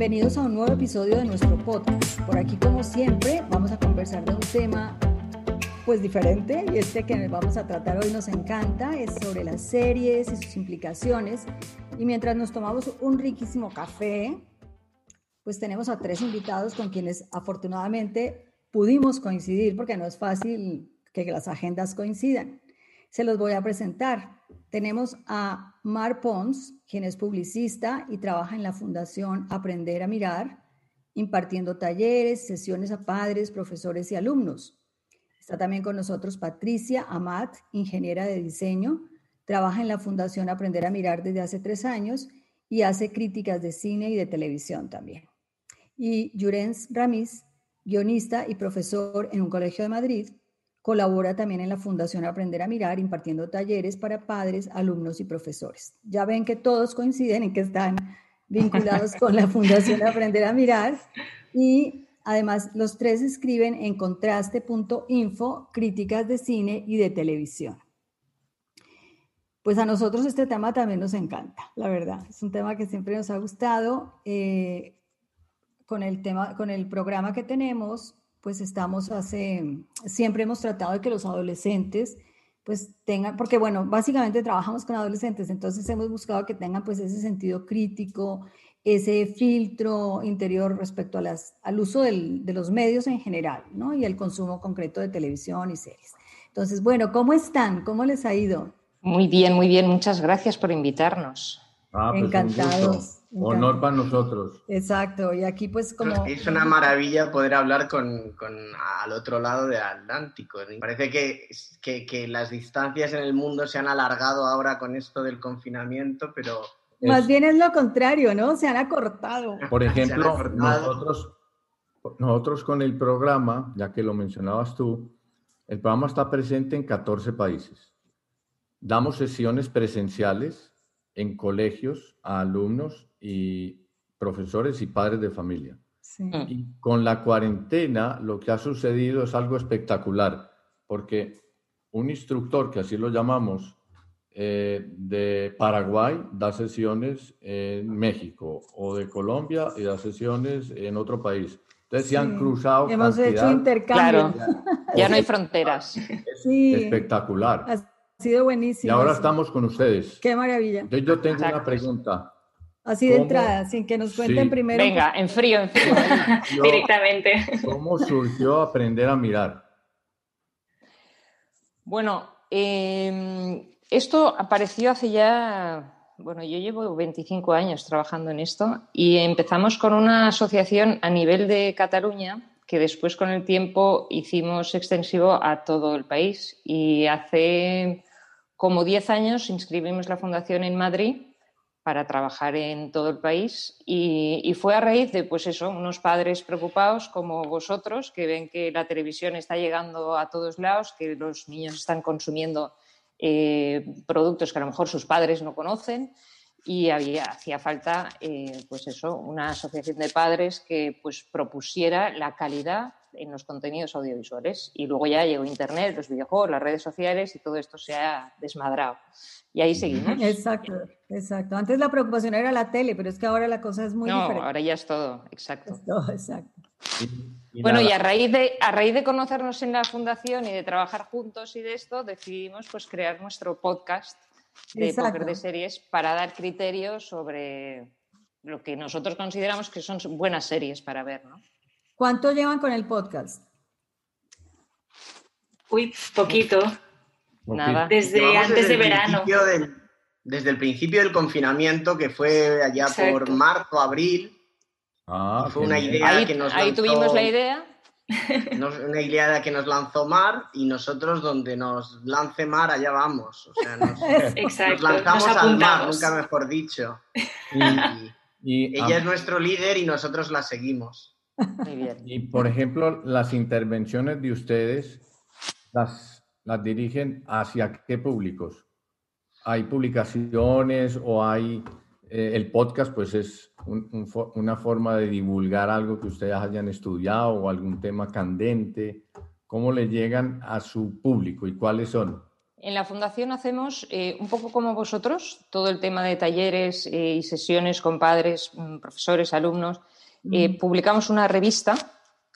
Bienvenidos a un nuevo episodio de nuestro podcast. Por aquí, como siempre, vamos a conversar de un tema pues diferente y este que vamos a tratar hoy nos encanta, es sobre las series y sus implicaciones. Y mientras nos tomamos un riquísimo café, pues tenemos a tres invitados con quienes afortunadamente pudimos coincidir porque no es fácil que las agendas coincidan. Se los voy a presentar. Tenemos a Mar Pons, quien es publicista y trabaja en la Fundación Aprender a Mirar, impartiendo talleres, sesiones a padres, profesores y alumnos. Está también con nosotros Patricia Amat, ingeniera de diseño, trabaja en la Fundación Aprender a Mirar desde hace tres años y hace críticas de cine y de televisión también. Y Yurens Ramiz, guionista y profesor en un colegio de Madrid, Colabora también en la Fundación Aprender a Mirar, impartiendo talleres para padres, alumnos y profesores. Ya ven que todos coinciden en que están vinculados con la Fundación Aprender a Mirar y además los tres escriben en contraste.info críticas de cine y de televisión. Pues a nosotros este tema también nos encanta, la verdad. Es un tema que siempre nos ha gustado. Eh, con, el tema, con el programa que tenemos, pues estamos hace, siempre hemos tratado de que los adolescentes pues tengan, porque bueno, básicamente trabajamos con adolescentes, entonces hemos buscado que tengan pues ese sentido crítico, ese filtro interior respecto a las, al uso del, de los medios en general, ¿no? Y el consumo concreto de televisión y series. Entonces, bueno, ¿cómo están? ¿Cómo les ha ido? Muy bien, muy bien. Muchas gracias por invitarnos. Ah, pues Encantados. Honor para nosotros. Exacto, y aquí pues como... Es una maravilla poder hablar con, con al otro lado del Atlántico. Parece que, que, que, las distancias en el mundo se han alargado ahora con esto del confinamiento, pero... Más bien es lo contrario, ¿no? Se han acortado. Por ejemplo, nosotros, nosotros con el programa, ya que lo mencionabas tú, el programa está presente en 14 países. Damos sesiones presenciales en colegios a alumnos y profesores y padres de familia. Y con la cuarentena lo que ha sucedido es algo espectacular, porque un instructor, que así lo llamamos, eh, de Paraguay da sesiones en México o de Colombia y da sesiones en otro país. Entonces se han cruzado. Hemos hecho intercambio. ya no hay fronteras. sí. Espectacular. Ha sido buenísimo. Y ahora estamos con ustedes. Qué maravilla. yo tengo una pregunta. Así de entrada, sin que nos cuenten primero. Venga, en frío, en frío. Directamente. ¿Cómo surgió aprender a mirar? Bueno, em, esto apareció hace ya, bueno, yo llevo 25 años trabajando en esto y empezamos con una asociación a nivel de Cataluña que después con el tiempo hicimos extensivo a todo el país y hace como 10 años inscribimos la fundación en Madrid para trabajar en todo el país y, fue a raíz de, pues eso, unos padres preocupados como vosotros que ven que la televisión está llegando a todos lados, que los niños están consumiendo eh, productos que a lo mejor sus padres no conocen y había, hacía falta, eh, pues eso, una asociación de padres que pues propusiera la calidad en los contenidos audiovisuales. Y luego ya llegó Internet, los videojuegos, las redes sociales y todo esto se ha desmadrado. Y ahí seguimos. Exacto, exacto. Antes la preocupación era la tele, pero es que ahora la cosa es muy no, ahora ya es todo, exacto. todo, exacto. bueno, y a raíz, de, a raíz de conocernos en la fundación y de trabajar juntos y de esto, decidimos pues crear nuestro podcast de póker de series para dar criterios sobre lo que nosotros consideramos que son buenas series para ver, ¿no? ¿Cuánto llevan con el podcast? Uy, poquito. Nada. Desde antes de verano. desde el principio del confinamiento, que fue allá por marzo, abril. Ah, fue una idea ahí, que nos Ahí tuvimos la idea. una idea que nos lanzó Mar y nosotros donde nos lance Mar allá vamos. O sea, nos, Exacto, lanzamos al mar, nunca mejor dicho. Y, ella ah, es nuestro líder y nosotros la seguimos. Y por ejemplo, las intervenciones de ustedes las, las dirigen hacia qué públicos? ¿Hay publicaciones o hay eh, el podcast? Pues es una forma de divulgar algo que ustedes hayan estudiado o algún tema candente. ¿Cómo le llegan a su público y cuáles son? En la Fundación hacemos eh, un poco como vosotros, todo el tema de talleres eh, y sesiones con padres, mm, profesores, alumnos. Eh, publicamos una revista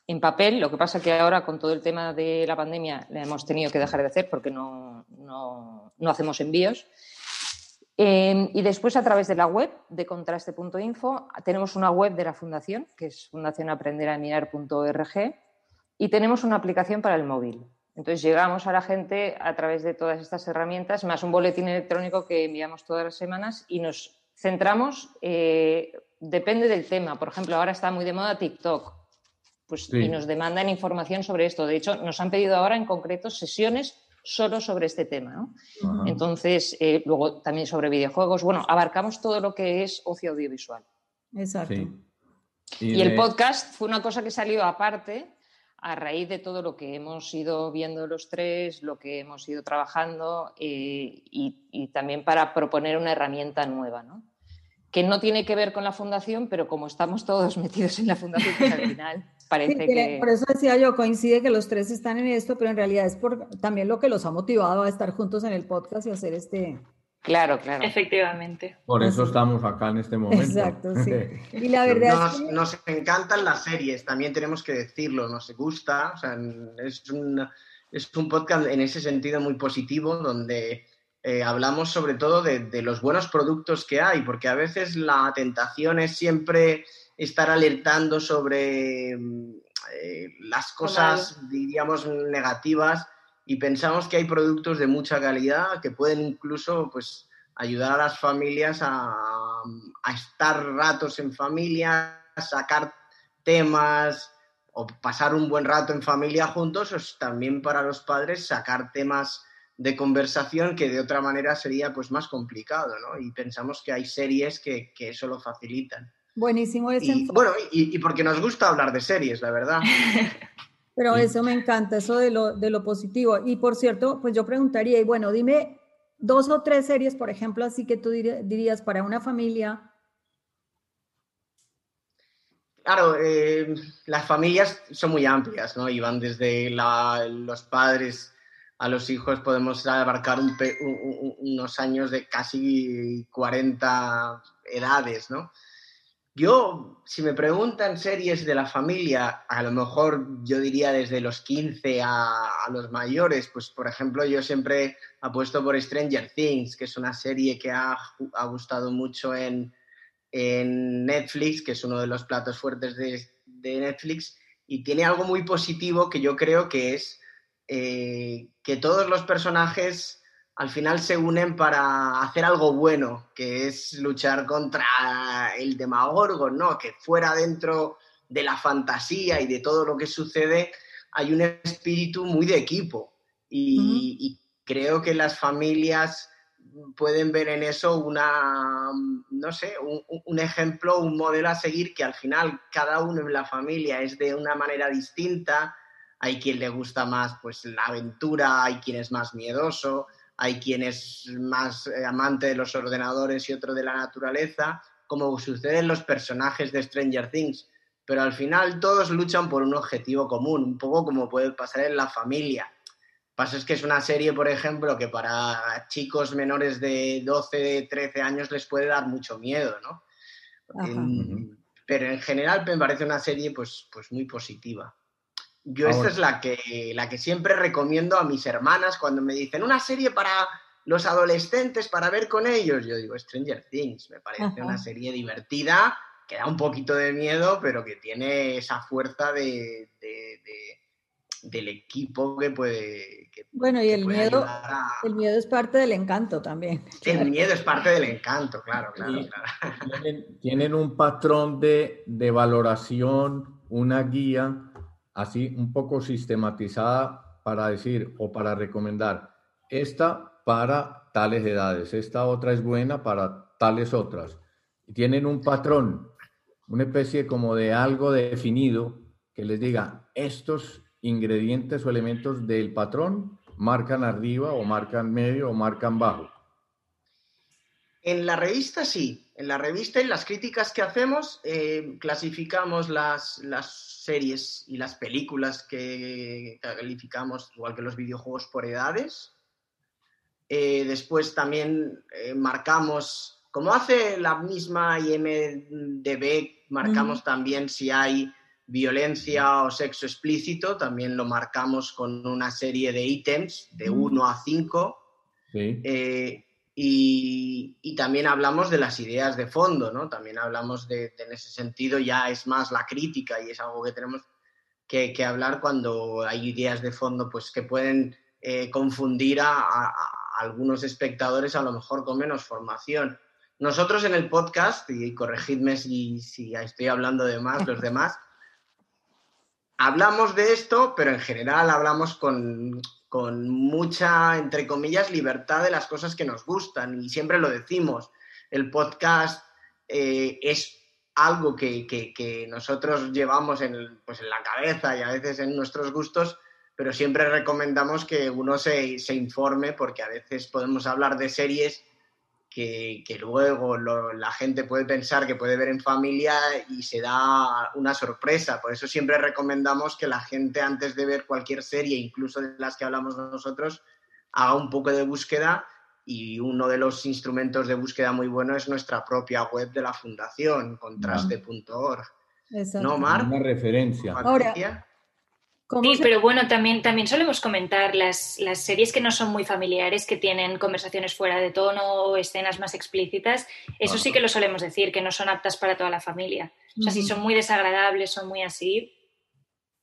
en papel, lo que pasa que ahora con todo el tema de la pandemia la hemos tenido que dejar de hacer porque no, no, no hacemos envíos. y después a través de la web de contraste.info tenemos una web de la Fundación, que es fundacionaprenderamirar.org, y tenemos una aplicación para el móvil. Entonces llegamos a la gente a través de todas estas herramientas, más un boletín electrónico que enviamos todas las semanas y nos centramos, eh, depende del tema. Por ejemplo, ahora está muy de moda TikTok. Pues, Y nos demandan información sobre esto. De hecho, nos han pedido ahora en concreto sesiones solo sobre este tema. Entonces, eh, luego también sobre videojuegos. Bueno, abarcamos todo lo que es ocio audiovisual. Exacto. Y, el podcast fue una cosa que salió aparte a raíz de todo lo que hemos ido viendo los tres, lo que hemos ido trabajando eh, y, también para proponer una herramienta nueva, ¿no? Que no tiene que ver con la fundación, pero como estamos todos metidos en la fundación, pues al final parece que... Por eso decía yo, coincide que los tres están en esto, pero en realidad es por también lo que los ha motivado a estar juntos en el podcast y hacer este, Claro, claro. Efectivamente. Por eso estamos acá en este momento. Exacto, sí. Y la verdad nos, es que... nos encantan las series, también tenemos que decirlo, nos gusta, o sea, es un, es un podcast en ese sentido muy positivo, donde eh, hablamos sobre todo de, de, los buenos productos que hay, porque a veces la tentación es siempre estar alertando sobre eh, las cosas, diríamos, negativas y pensamos que hay productos de mucha calidad que pueden incluso pues, ayudar a las familias a, a estar ratos en familia, a sacar temas o pasar un buen rato en familia juntos, o también para los padres sacar temas de conversación que de otra manera sería pues más complicado, ¿no? Y pensamos que hay series que, que eso lo facilitan. Buenísimo ese y, Bueno, y, y, porque nos gusta hablar de series, la verdad. Pero eso me encanta, eso de lo, de lo positivo. Y por cierto, pues yo preguntaría, y bueno, dime dos o tres series, por ejemplo, así que tú dirías para una familia. Claro, eh, las familias son muy amplias, ¿no? Y van desde la, los padres a los hijos, podemos abarcar un, un, unos años de casi 40 edades, ¿no? Yo, si me preguntan series de la familia, a lo mejor yo diría desde los 15 a, a, los mayores, pues por ejemplo yo siempre apuesto por Stranger Things, que es una serie que ha, ha gustado mucho en, en, Netflix, que es uno de los platos fuertes de, de, Netflix, y tiene algo muy positivo que yo creo que es eh, que todos los personajes al final se unen para hacer algo bueno, que es luchar contra el demagorgo, ¿no? Que fuera dentro de la fantasía y de todo lo que sucede hay un espíritu muy de equipo. Y, creo que las familias pueden ver en eso una, no sé, un, un, ejemplo, un modelo a seguir que al final cada uno en la familia es de una manera distinta. Hay quien le gusta más pues la aventura, hay quien es más miedoso, hay quien es más eh, amante de los ordenadores y otro de la naturaleza, como sucede en los personajes de Stranger Things. Pero al final todos luchan por un objetivo común, un poco como puede pasar en la familia. Pasa es que es una serie, por ejemplo, que para chicos menores de 12, 13 años les puede dar mucho miedo, ¿no? En, pero en general me parece una serie pues, pues muy positiva. Yo Ahora. esta es la que, la que siempre recomiendo a mis hermanas cuando me dicen una serie para los adolescentes, para ver con ellos. Yo digo Stranger Things, me parece Ajá. una serie divertida, que da un poquito de miedo, pero que tiene esa fuerza de, de, de del equipo que puede. Que, bueno, y el miedo, a... el miedo es parte del encanto también. El claro. miedo es parte del encanto, claro, claro. Sí. claro. Tienen, tienen, un patrón de, de valoración, una guía así un poco sistematizada para decir o para recomendar esta para tales edades, esta otra es buena para tales otras. Tienen un patrón, una especie como de algo definido que les diga estos ingredientes o elementos del patrón marcan arriba o marcan medio o marcan bajo. En la revista sí, en la revista y las críticas que hacemos eh, clasificamos las, las, series y las películas que calificamos, igual que los videojuegos, por edades. Eh, después también eh, marcamos, como hace la misma IMDB, marcamos también si hay violencia o sexo explícito, también lo marcamos con una serie de ítems de 1 a 5. Eh, y, también hablamos de las ideas de fondo, ¿no? También hablamos de, en ese sentido, ya es más la crítica y es algo que tenemos que, hablar cuando hay ideas de fondo pues, que pueden eh, confundir a, algunos espectadores a lo mejor con menos formación. Nosotros en el podcast, y corregidme si, si estoy hablando de más, los demás, hablamos de esto, pero en general hablamos con, mucha, entre comillas, libertad de las cosas que nos gustan y siempre lo decimos. El podcast eh, es algo que, nosotros llevamos en, pues en la cabeza y a veces en nuestros gustos, pero siempre recomendamos que uno se, se informe porque a veces podemos hablar de series que, luego la gente puede pensar que puede ver en familia y se da una sorpresa. Por eso siempre recomendamos que la gente antes de ver cualquier serie, incluso de las que hablamos nosotros, haga un poco de búsqueda y uno de los instrumentos de búsqueda muy bueno es nuestra propia web de la fundación, contraste.org. ¿No, Mar? Una referencia. Ahora, Sí, pero bueno, también, también solemos comentar las, las, series que no son muy familiares, que tienen conversaciones fuera de tono o escenas más explícitas. Eso sí que lo solemos decir, que no son aptas para toda la familia. O sea, si son muy desagradables, son muy así,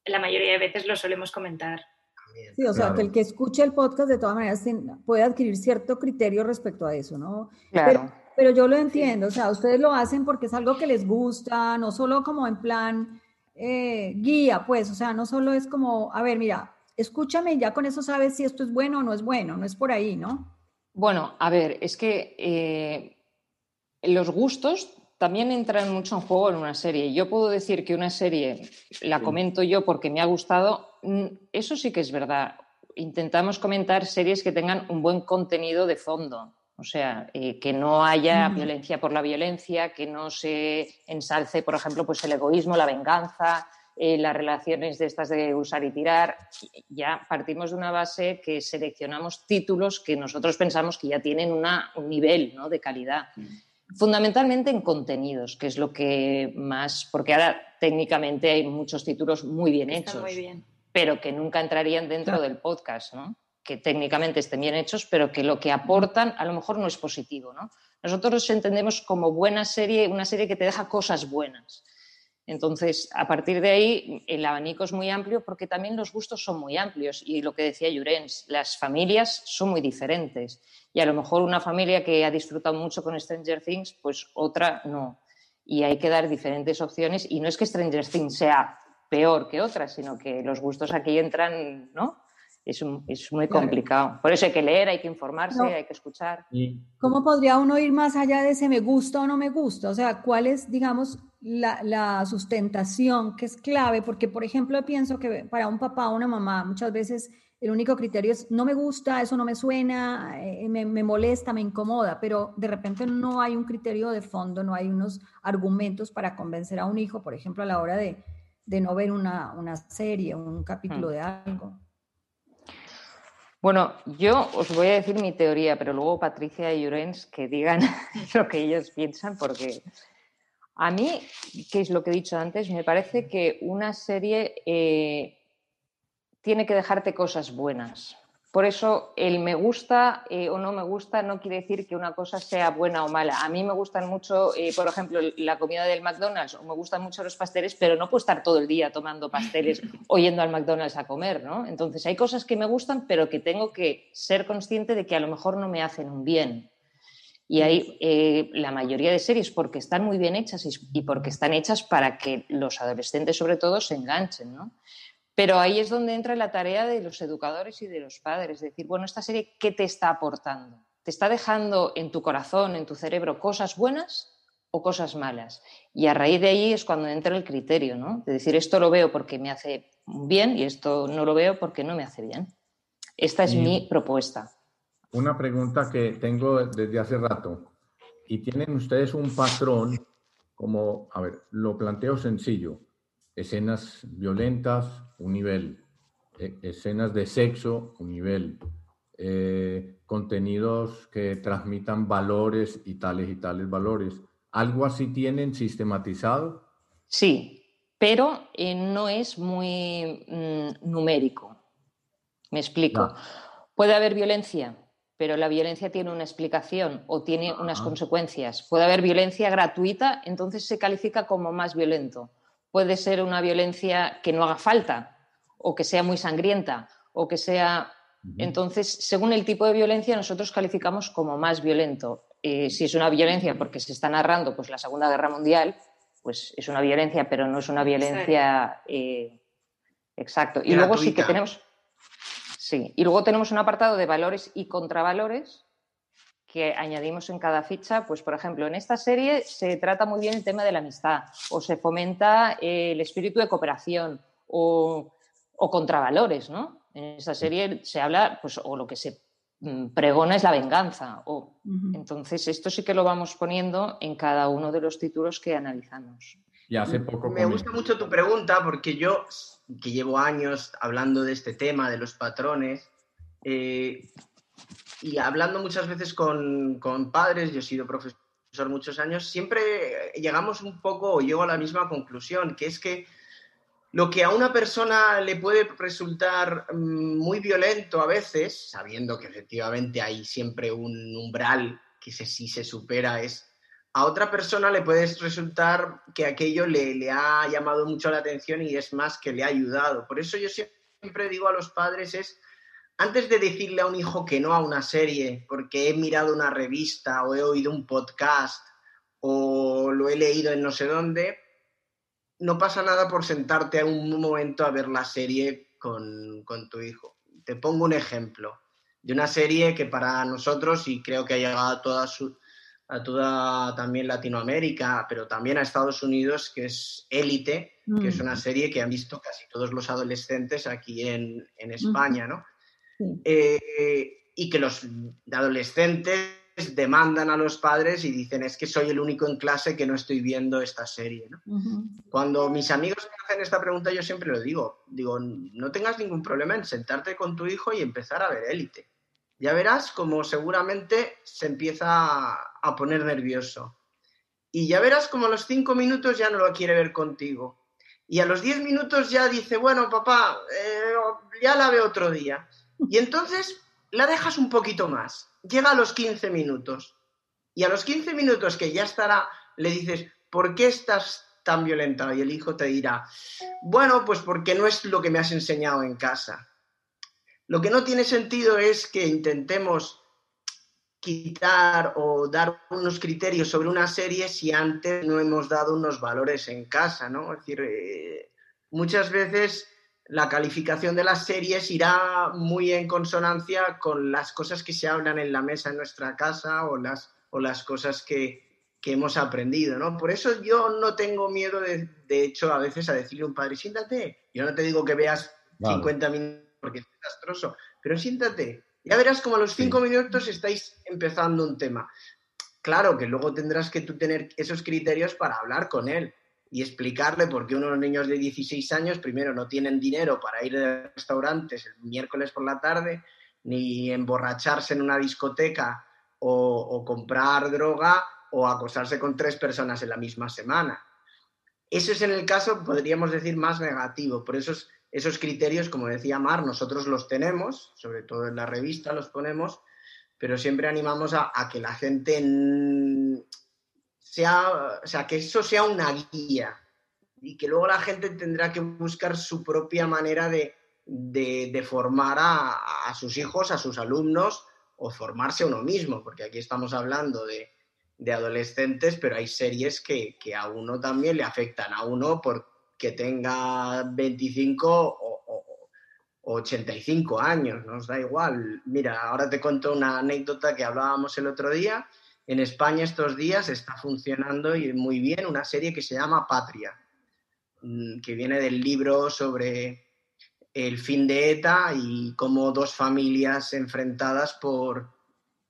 la mayoría de veces lo solemos comentar. Sí, o sea, que el que escuche el podcast de todas maneras puede adquirir cierto criterio respecto a eso, ¿no? Claro. Pero, pero yo lo entiendo, o sea, ustedes lo hacen porque es algo que les gusta, no solo como en plan eh, guía, pues, o sea, no solo es como, a ver, mira, escúchame y ya con eso sabes si esto es bueno o no es bueno, no es por ahí, ¿no? Bueno, a ver, es que eh, los gustos también entran mucho en juego en una serie. Yo puedo decir que una serie la comento yo porque me ha gustado, mm, eso sí que es verdad. Intentamos comentar series que tengan un buen contenido de fondo. O sea, eh, que no haya violencia por la violencia, que no se ensalce, por ejemplo, pues el egoísmo, la venganza, eh, las relaciones de estas de usar y tirar. Ya partimos de una base que seleccionamos títulos que nosotros pensamos que ya tienen un nivel de calidad. Fundamentalmente en contenidos, que es lo que más, porque ahora técnicamente hay muchos títulos muy bien hechos, pero que nunca entrarían dentro del podcast, ¿no? Que técnicamente estén bien hechos, pero que lo que aportan a lo mejor no es positivo. ¿no? Nosotros entendemos como buena serie una serie que te deja cosas buenas. Entonces, a partir de ahí, el abanico es muy amplio porque también los gustos son muy amplios. Y lo que decía Llorens, las familias son muy diferentes. Y a lo mejor una familia que ha disfrutado mucho con Stranger Things, pues otra no. Y hay que dar diferentes opciones. Y no es que Stranger Things sea peor que otra, sino que los gustos aquí entran, ¿no? Es, es muy complicado. Por eso hay que leer, hay que informarse, hay que escuchar. ¿Cómo podría uno ir más allá de ese me gusta o no me gusta? O sea, ¿cuál es, digamos, la, la sustentación que es clave? Porque, por ejemplo, pienso que para un papá o una mamá muchas veces el único criterio es no me gusta, eso no me suena, eh, me, me, molesta, me incomoda, pero de repente no hay un criterio de fondo, no hay unos argumentos para convencer a un hijo, por ejemplo, a la hora de, de no ver una, una serie, un capítulo hmm. de algo. Bueno, yo os voy a decir mi teoría, pero luego Patricia y Llorens que digan lo que ellos piensan, porque a mí, que es lo que he dicho antes, me parece que una serie eh, tiene que dejarte cosas buenas. Por eso el me gusta eh, o no me gusta no quiere decir que una cosa sea buena o mala. A mí me gustan mucho, eh, por ejemplo, la comida del McDonald's o me gustan mucho los pasteles, pero no puedo estar todo el día tomando pasteles o yendo al McDonald's a comer, ¿no? Entonces hay cosas que me gustan, pero que tengo que ser consciente de que a lo mejor no me hacen un bien. Y hay eh, la mayoría de series porque están muy bien hechas y porque están hechas para que los adolescentes sobre todo se enganchen, ¿no? Pero ahí es donde entra la tarea de los educadores y de los padres, decir, bueno, esta serie, ¿qué te está aportando? ¿Te está dejando en tu corazón, en tu cerebro, cosas buenas o cosas malas? Y a raíz de ahí es cuando entra el criterio, ¿no? De decir, esto lo veo porque me hace bien y esto no lo veo porque no me hace bien. Esta es mi propuesta. Una pregunta que tengo desde hace rato. ¿Y tienen ustedes un patrón como, a ver, lo planteo sencillo, escenas violentas, un nivel, e, escenas de sexo, un nivel, eh, contenidos que transmitan valores y tales y tales valores. ¿Algo así tienen sistematizado? Sí, pero eh, no es muy mm, numérico. Me explico. Puede haber violencia, pero la violencia tiene una explicación o tiene unas consecuencias. Puede haber violencia gratuita, entonces se califica como más violento. Puede ser una violencia que no haga falta o que sea muy sangrienta o que sea entonces, según el tipo de violencia, nosotros calificamos como más violento. Eh, si es una violencia porque se está narrando pues, la Segunda Guerra Mundial, pues es una violencia, pero no es una violencia eh, exacto. Y luego sí que tenemos. Sí, y luego tenemos un apartado de valores y contravalores que añadimos en cada ficha. Pues, por ejemplo, en esta serie se trata muy bien el tema de la amistad, o se fomenta el espíritu de cooperación, o, o contravalores, ¿no? En esa serie se habla, pues, o lo que se mm, pregona es la venganza. O, Entonces, esto sí que lo vamos poniendo en cada uno de los títulos que analizamos. Y hace poco. Me gusta mucho tu pregunta porque yo, que llevo años hablando de este tema, de los patrones, eh, y hablando muchas veces con, con padres, yo he sido profesor muchos años, siempre llegamos un poco, o llego a la misma conclusión, que es que lo que a una persona le puede resultar mm, muy violento a veces, sabiendo que efectivamente hay siempre un umbral que si sí se supera, es a otra persona le puede resultar que aquello le, le, ha llamado mucho la atención y es más que le ha ayudado. Por eso yo siempre digo a los padres es, antes de decirle a un hijo que no a una serie, porque he mirado una revista o he oído un podcast o lo he leído en no sé dónde, no pasa nada por sentarte a un momento a ver la serie con, tu hijo. Te pongo un ejemplo de una serie que para nosotros, y creo que ha llegado a toda, su, a toda también Latinoamérica, pero también a Estados Unidos, que es Élite, que es una mm. serie que han visto casi todos los adolescentes aquí en, España, ¿no? Eh, y que los adolescentes demandan a los padres y dicen es que soy el único en clase que no estoy viendo esta serie. Cuando mis amigos me hacen esta pregunta yo siempre lo digo, digo, no tengas ningún problema en sentarte con tu hijo y empezar a ver élite. Ya verás como seguramente se empieza a poner nervioso. Y ya verás como a los cinco minutos ya no lo quiere ver contigo. Y a los diez minutos ya dice, bueno, papá, eh, ya la veo otro día. Y entonces la dejas un poquito más llega a los 15 minutos y a los 15 minutos que ya estará, le dices, ¿por qué estás tan violentado? Y el hijo te dirá, bueno, pues porque no es lo que me has enseñado en casa. Lo que no tiene sentido es que intentemos quitar o dar unos criterios sobre una serie si antes no hemos dado unos valores en casa, ¿no? Es decir, eh, muchas veces la calificación de las series irá muy en consonancia con las cosas que se hablan en la mesa en nuestra casa o las, o las cosas que, hemos aprendido, ¿no? Por eso yo no tengo miedo, de, de, hecho, a veces a decirle a un padre, siéntate. Yo no te digo que veas 50 minutos porque es desastroso, pero siéntate. Ya verás como a los 5 minutos estáis empezando un tema. Claro que luego tendrás que tú tener esos criterios para hablar con él y explicarle por qué unos niños de 16 años primero no tienen dinero para ir a restaurantes el miércoles por la tarde, ni emborracharse en una discoteca o, comprar droga o acostarse con tres personas en la misma semana. Eso es en el caso, podríamos decir, más negativo. Por eso esos criterios, como decía Mar, nosotros los tenemos, sobre todo en la revista los ponemos, pero siempre animamos a que la gente sea, o sea, que eso sea una guía y que luego la gente tendrá que buscar su propia manera de, formar a, sus hijos, a sus alumnos o formarse uno mismo, porque aquí estamos hablando de, adolescentes, pero hay series que, a uno también le afectan, a uno porque tenga 25 o, o 85 años, nos da igual. Mira, ahora te cuento una anécdota que hablábamos el otro día en España estos días está funcionando muy bien una serie que se llama Patria, mm, que viene del libro sobre el fin de ETA y cómo dos familias enfrentadas por,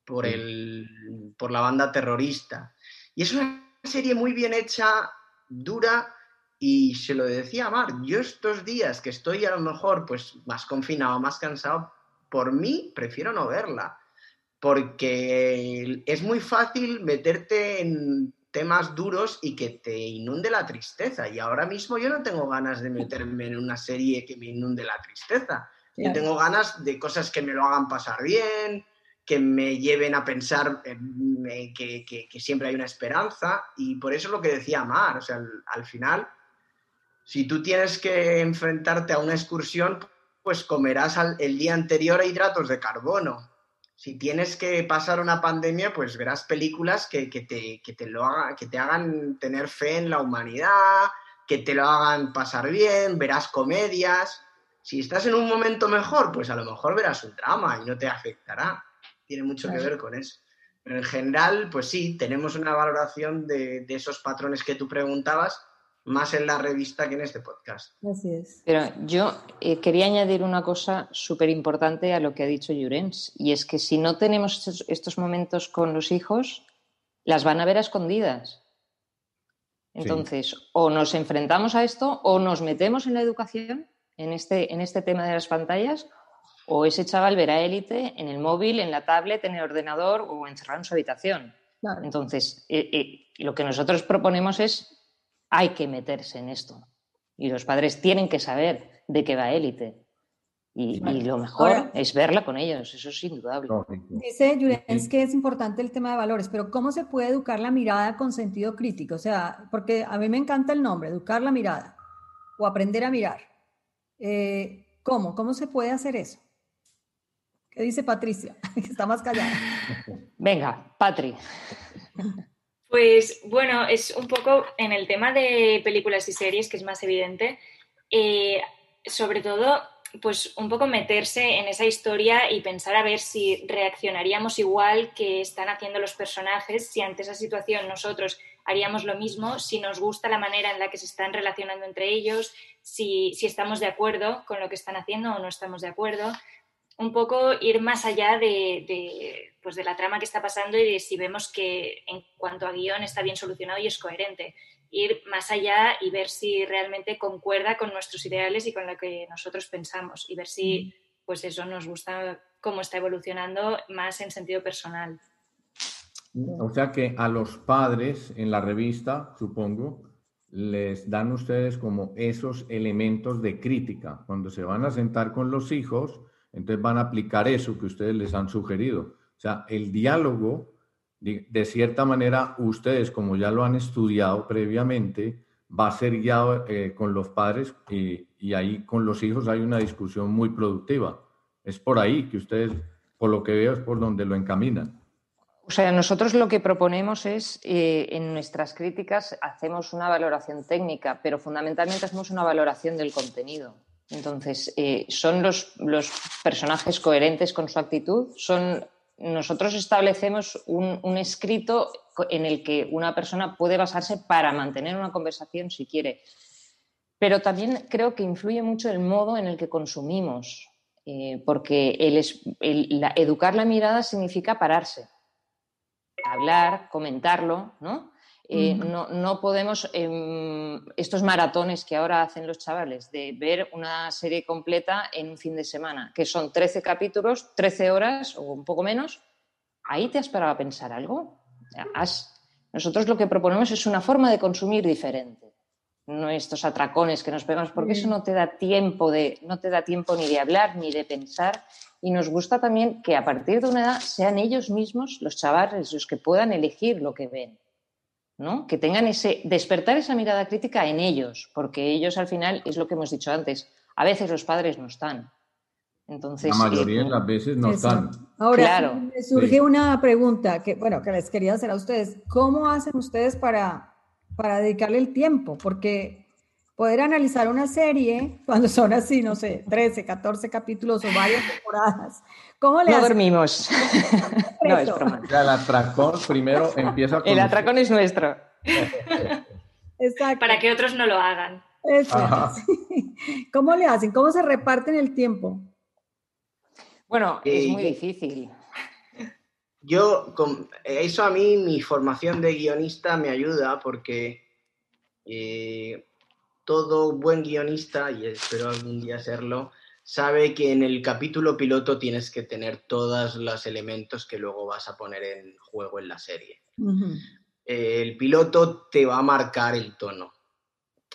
por, el, por la banda terrorista. Y es una serie muy bien hecha, dura, y se lo decía a Mar, yo estos días que estoy a lo mejor pues más confinado, más cansado, por mí prefiero no verla porque es muy fácil meterte en temas duros y que te inunde la tristeza. Y ahora mismo yo no tengo ganas de meterme en una serie que me inunde la tristeza. Yo tengo ganas de cosas que me lo hagan pasar bien, que me lleven a pensar que, siempre hay una esperanza. Y por eso es lo que decía Mar, o sea, al, final, si tú tienes que enfrentarte a una excursión, pues comerás el día anterior hidratos de carbono si tienes que pasar una pandemia, pues verás películas que, te, lo hagan, que te hagan tener fe en la humanidad, que te lo hagan pasar bien, verás comedias. Si estás en un momento mejor, pues a lo mejor verás un drama y no te afectará. Tiene mucho que ver con eso. Pero en general, pues sí, tenemos una valoración de, de esos patrones que tú preguntabas más en la revista que en este podcast. Así es. Pero yo eh, quería añadir una cosa súper importante a lo que ha dicho Llorens, y es que si no tenemos estos, momentos con los hijos, las van a ver a escondidas. Entonces, o nos enfrentamos a esto, o nos metemos en la educación, en este, en este tema de las pantallas, o ese chaval verá élite en el móvil, en la tablet, en el ordenador o encerrado en su habitación. Entonces, eh, eh, lo que nosotros proponemos es hay que meterse en esto. Y los padres tienen que saber de qué va élite. Y, lo mejor es verla con ellos, eso es indudable. Dice Jurens que es importante el tema de valores, pero ¿cómo se puede educar la mirada con sentido crítico? O sea, porque a mí me encanta el nombre, educar la mirada o aprender a mirar. Eh, ¿Cómo? ¿Cómo se puede hacer eso? ¿Qué dice Patricia? Está más callada. Venga, Patri. Pues bueno, es un poco en el tema de películas y series que es más evidente. Eh, sobre todo, pues un poco meterse en esa historia y pensar a ver si reaccionaríamos igual que están haciendo los personajes, si ante esa situación nosotros haríamos lo mismo, si nos gusta la manera en la que se están relacionando entre ellos, si, si estamos de acuerdo con lo que están haciendo o no estamos de acuerdo un poco ir más allá de, pues de la trama que está pasando y de si vemos que en cuanto a guion está bien solucionado y es coherente. Ir más allá y ver si realmente concuerda con nuestros ideales y con lo que nosotros pensamos y ver si pues eso nos gusta cómo está evolucionando más en sentido personal. O sea que a los padres en la revista, supongo, les dan ustedes como esos elementos de crítica. Cuando se van a sentar con los hijos, entonces van a aplicar eso que ustedes les han sugerido. O sea, el diálogo, de cierta manera, ustedes, como ya lo han estudiado previamente, va a ser guiado eh, con los padres y, ahí con los hijos hay una discusión muy productiva. Es por ahí que ustedes, por lo que veo, es por donde lo encaminan. O sea, nosotros lo que proponemos es, eh, en nuestras críticas, hacemos una valoración técnica, pero fundamentalmente hacemos una valoración del contenido. Entonces, eh, ¿son los, personajes coherentes con su actitud? Son, nosotros establecemos un, escrito en el que una persona puede basarse para mantener una conversación si quiere. Pero también creo que influye mucho el modo en el que consumimos, eh, porque educar la mirada significa pararse, hablar, comentarlo, ¿no? Eh, no, podemos, em, estos maratones que ahora hacen los chavales, de ver una serie completa en un fin de semana, que son 13 capítulos, 13 horas o un poco menos, ¿ahí te has parado a pensar algo? nosotros lo que proponemos es una forma de consumir diferente, no estos atracones que nos pegamos, porque eso no te da tiempo de, no te da tiempo ni de hablar ni de pensar. Y nos gusta también que a partir de una edad sean ellos mismos, los chavales, los que puedan elegir lo que ven. Que tengan ese, despertar esa mirada crítica en ellos, porque ellos al final es lo que hemos dicho antes, a veces los padres no están. Entonces, la mayoría de las veces no están. Ahora, me surge una pregunta que, bueno, que les quería hacer a ustedes. ¿Cómo hacen ustedes para, para dedicarle el tiempo? Porque poder analizar una serie cuando son así, no sé, 13, 14 capítulos o varias temporadas. ¿Cómo le No dormimos. no, es broma. el atracón primero empieza con... El atracón es nuestro. Exacto. Para que otros no lo hagan. ¿Cómo le hacen? ¿Cómo se reparten el tiempo? Bueno, es muy difícil. Yo, con eso a mí, mi formación de guionista me ayuda porque eh, todo buen guionista, y espero algún día serlo, sabe que en el capítulo piloto tienes que tener todos los elementos que luego vas a poner en juego en la serie. el piloto te va a marcar el tono.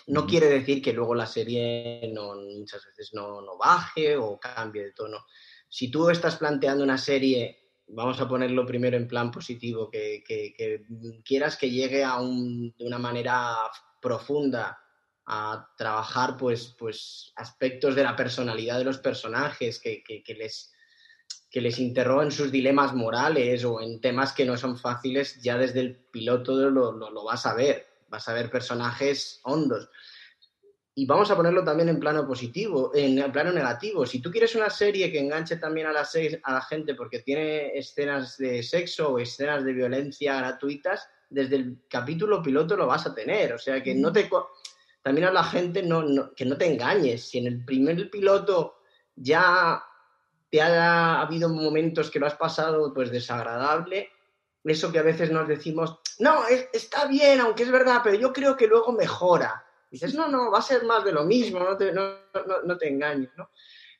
No quiere decir que luego la serie no, muchas veces no, no baje o cambie de tono. Si tú estás planteando una serie vamos a ponerlo primero en plan positivo, que, quieras que llegue a un, de una manera profunda a trabajar pues, pues aspectos de la personalidad de los personajes, que, les, que les interroguen sus dilemas morales o en temas que no son fáciles, ya desde el piloto lo, lo vas a ver, vas a ver personajes hondos y vamos a ponerlo también en plano positivo, en plano negativo. Si tú quieres una serie que enganche también a la, a la gente porque tiene escenas de sexo o escenas de violencia gratuitas, desde el capítulo piloto lo vas a tener. O sea que no te también a la gente no, que no te engañes. Si en el primer piloto ya te ha, habido momentos que lo has pasado pues desagradable, eso que a veces nos decimos, no, está bien, aunque es verdad, pero yo creo que luego mejora dices, no, no, va a ser más de lo mismo, no te, no, no, te engañes, ¿no?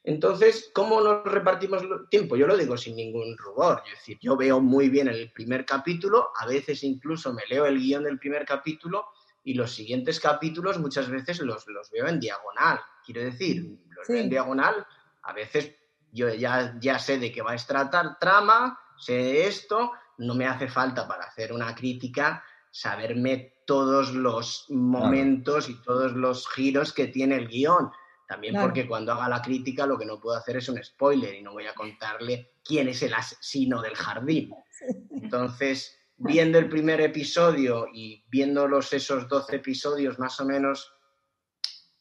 Entonces, ¿cómo nos repartimos el tiempo? Yo lo digo sin ningún rubor. Es decir, yo veo muy bien el primer capítulo, a veces incluso me leo el guion del primer capítulo y los siguientes capítulos muchas veces los, los veo en diagonal. Quiero decir, los veo en diagonal, a veces yo ya, ya sé de qué va a tratar trama, sé esto, no me hace falta para hacer una crítica saberme todos los momentos y todos los giros que tiene el guion. También porque cuando haga la crítica lo que no puedo hacer es un spoiler y no voy a contarle quién es el asesino del jardín. Entonces, viendo el primer episodio y viéndolos esos 12 episodios más o menos,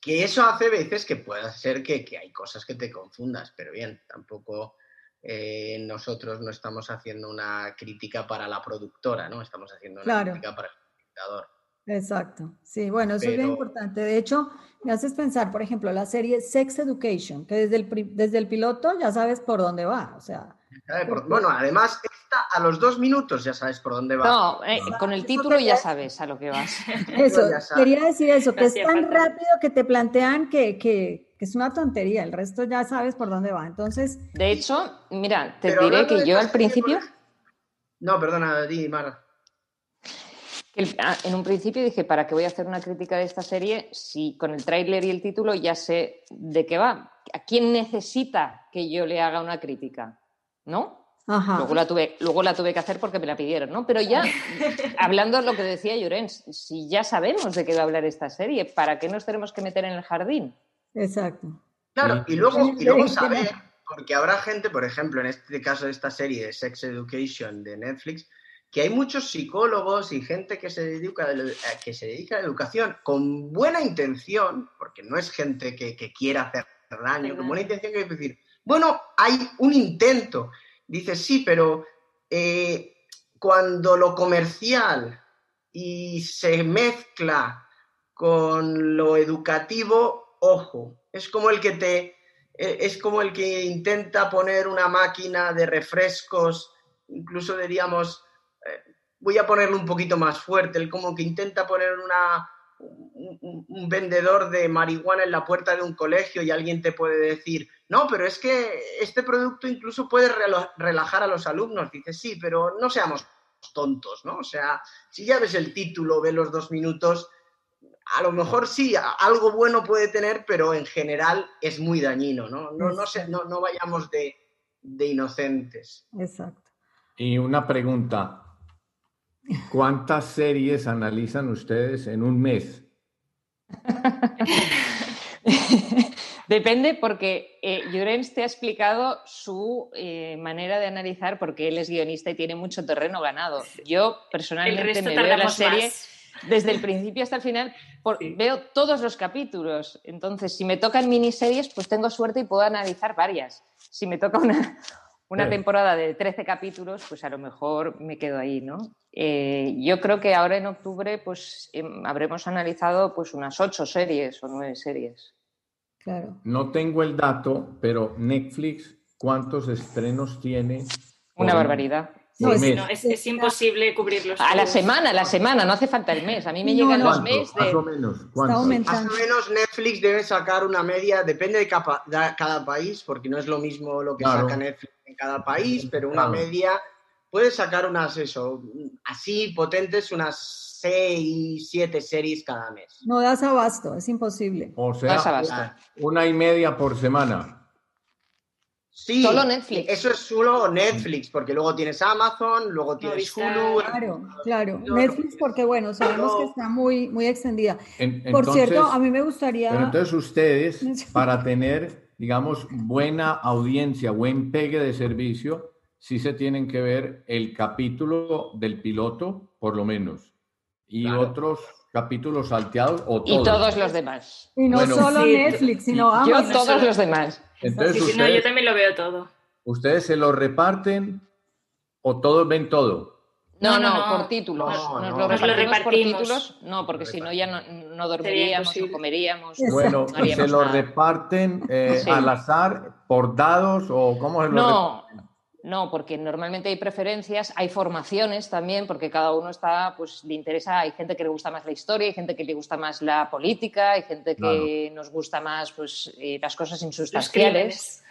que eso hace veces que pueda ser que, hay cosas que te confundas, pero bien, tampoco eh, nosotros no estamos haciendo una crítica para la productora, ¿no? Estamos haciendo una crítica para el espectador. Exacto, sí, bueno, eso es bien importante. De hecho, me haces pensar, por ejemplo, la serie Sex Education, que desde el, desde el piloto ya sabes por dónde va, o sea. Bueno, además, a los dos minutos ya sabes por dónde va. No, eh, con el título ya sabes a lo que vas. Eso, quería decir eso, que es tan rápido que te plantean que, que, que, es una tontería, el resto ya sabes por dónde va. Entonces. De hecho, mira, te diré que yo al principio. No, perdona, di, Mara. Ah, en un principio dije, ¿para qué voy a hacer una crítica de esta serie si con el tráiler y el título ya sé de qué va? ¿A quién necesita que yo le haga una crítica? ¿No? Luego, la tuve, luego la tuve que hacer porque me la pidieron, ¿no? Pero ya, hablando de lo que decía Llorens, si ya sabemos de qué va a hablar esta serie, ¿para qué nos tenemos que meter en el jardín? Exacto. Claro, y luego, y luego saber, porque habrá gente, por ejemplo, en este caso de esta serie de Sex Education de Netflix, que hay muchos psicólogos y gente que se dedica, que se dedica a la educación con buena intención, porque no es gente que, quiera hacer daño, con buena intención que decir, bueno, hay un intento. Dice, sí, pero eh, cuando lo comercial y se mezcla con lo educativo, ojo, es como el que te eh, es como el que intenta poner una máquina de refrescos, incluso diríamos voy a ponerlo un poquito más fuerte, el como que intenta poner una, un, vendedor de marihuana en la puerta de un colegio y alguien te puede decir, no, pero es que este producto incluso puede relajar a los alumnos. Dices, sí, pero no seamos tontos, ¿no? O sea, si ya ves el título, ves los dos minutos, a lo mejor sí, algo bueno puede tener, pero en general es muy dañino, ¿no? No, no, no, no vayamos de, de inocentes. Exacto. Y una pregunta, ¿Cuántas series analizan ustedes en un mes? Depende porque eh, te ha explicado su eh, manera de analizar porque él es guionista y tiene mucho terreno ganado. Yo personalmente me veo la serie desde el principio hasta el final, veo todos los capítulos. Entonces, si me tocan miniseries, pues tengo suerte y puedo analizar varias. Si me toca una, una temporada de 13 capítulos, pues a lo mejor me quedo ahí, ¿no? Eh, yo creo que ahora en octubre pues em, habremos analizado pues unas ocho series o nueve series. Claro. No tengo el dato, pero Netflix, ¿cuántos estrenos tiene? Una barbaridad. No, es, imposible cubrirlos. A la semana, a la semana, no hace falta el mes. A mí me llegan los meses de. Más o menos. Más o menos Netflix debe sacar una media, depende de, cada país, porque no es lo mismo lo que saca Netflix en cada país, pero una media puede sacar unas, eso, así potentes, unas 6, 7 series cada mes. No das abasto, es imposible. O sea, una y media por semana. Sí, solo Netflix. Eso es solo Netflix, porque luego tienes Amazon, luego tienes Hulu. Claro, claro. Netflix, porque bueno, sabemos que está muy, muy extendida. Por cierto, a mí me gustaría. Pero entonces ustedes, para tener, digamos, buena audiencia, buen pegue de servicio, sí se tienen que ver el capítulo del piloto, por lo menos, y otros capítulos salteados o todos. Y todos los demás. Y no solo Netflix, sino Amazon. Yo todos los demás. Entonces, no, yo también lo veo todo. ¿Ustedes se lo reparten o todos ven todo? No, no, por títulos. Nos, lo repartimos, por títulos. No, porque si no ya no, dormiríamos, no comeríamos. Bueno, ¿se lo reparten eh, al azar, por dados o cómo se lo No, no, porque normalmente hay preferencias, hay formaciones también, porque cada uno está, pues le interesa, hay gente que le gusta más la historia, hay gente que le gusta más la política, hay gente que nos gusta más pues, eh, las cosas insustanciales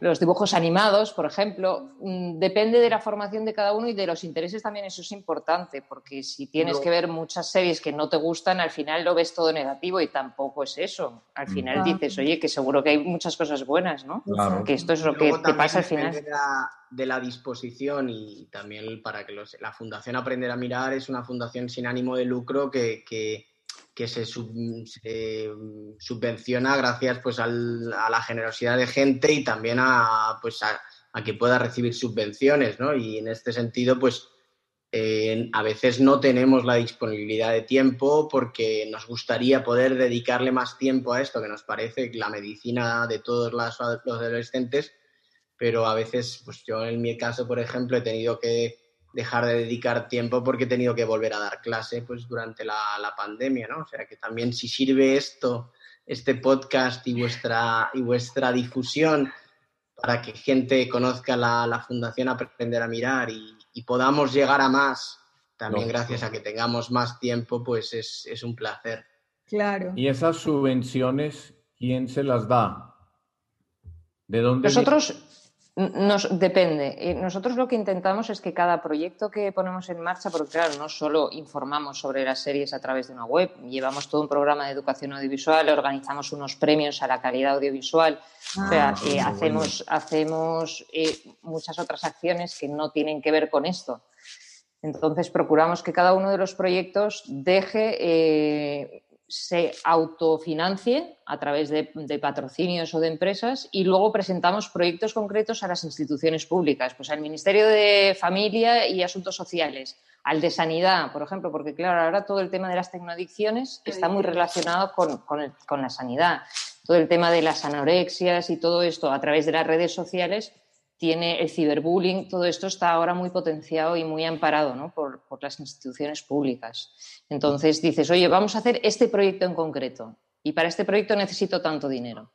los dibujos animados, por ejemplo, mm, depende de la formación de cada uno y de los intereses también, eso es importante, porque si tienes que ver muchas series que no te gustan, al final lo ves todo negativo y tampoco es eso. Al mm. final dices, oye, que seguro que hay muchas cosas buenas, ¿no? Que esto es lo que te pasa al final. De la, de la disposición y también para que la Fundación Aprender a Mirar es una fundación sin ánimo de lucro que que se, subvenciona gracias pues a la generosidad de gente y también a, pues a, que pueda recibir subvenciones, ¿no? Y en este sentido, pues eh, a veces no tenemos la disponibilidad de tiempo porque nos gustaría poder dedicarle más tiempo a esto, que nos parece la medicina de todos los adolescentes, pero a veces, pues yo en mi caso, por ejemplo, he tenido que dejar de dedicar tiempo porque he tenido que volver a dar clase pues durante la, pandemia, ¿no? O sea que también si sirve esto, este podcast y vuestra, y vuestra difusión para que gente conozca la, Fundación Aprender a Mirar y, podamos llegar a más, también gracias a que tengamos más tiempo, pues es, un placer. Claro. ¿Y esas subvenciones, quién se las da? ¿De dónde? Nosotros, nos, depende. Nosotros lo que intentamos es que cada proyecto que ponemos en marcha, porque claro, no solo informamos sobre las series a través de una web, llevamos todo un programa de educación audiovisual, organizamos unos premios a la calidad audiovisual, o sea, ah, eh, hacemos, hacemos eh, muchas otras acciones que no tienen que ver con esto. Entonces, procuramos que cada uno de los proyectos deje eh, se autofinancie a través de, patrocinios o de empresas y luego presentamos proyectos concretos a las instituciones públicas, pues al Ministerio de Familia y Asuntos Sociales, al de Sanidad, por ejemplo, porque claro, ahora todo el tema de las tecnoadicciones está muy relacionado con, con la sanidad. Todo el tema de las anorexias y todo esto a través de las redes sociales tiene el ciberbullying, todo esto está ahora muy potenciado y muy amparado ¿no? por, las instituciones públicas. Entonces dices, oye, vamos a hacer este proyecto en concreto y para este proyecto necesito tanto dinero.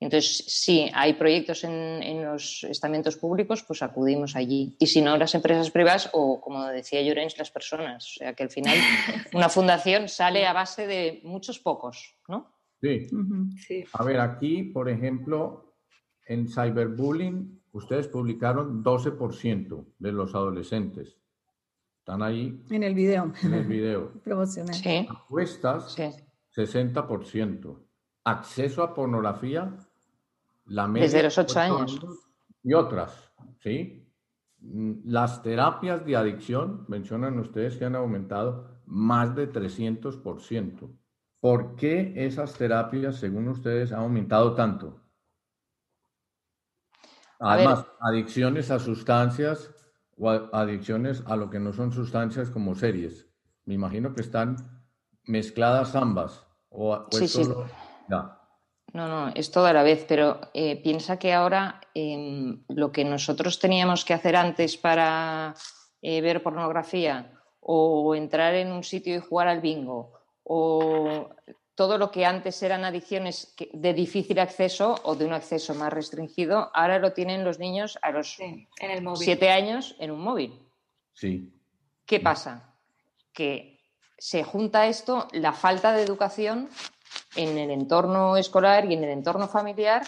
Entonces, sí, hay proyectos en, los estamentos públicos, pues acudimos allí. Y si no, las empresas privadas o, como decía Llorens, las personas. O sea que al final una fundación sale a base de muchos pocos, ¿no? Sí. sí. A ver, aquí, por ejemplo, en cyberbullying ustedes publicaron 12% de los adolescentes. Están ahí. En el video. En el video. Promocional. Sí. Apuestas, 60%. Acceso a pornografía, la media. Desde los 8 años. Y otras, ¿sí? Las terapias de adicción, mencionan ustedes que han aumentado más de 300%. ¿Por qué esas terapias, según ustedes, han aumentado tanto? Además, adicciones a sustancias o adicciones a lo que no son sustancias como series. Me imagino que están mezcladas ambas. O, sí, sí. No, no, es todo a la vez, pero eh, piensa que ahora em, lo que nosotros teníamos que hacer antes para eh, ver pornografía o entrar en un sitio y jugar al bingo o todo lo que antes eran adicciones de difícil acceso o de un acceso más restringido, ahora lo tienen los niños a los siete años en un móvil. Sí. ¿Qué pasa? Que se junta esto, la falta de educación en el entorno escolar y en el entorno familiar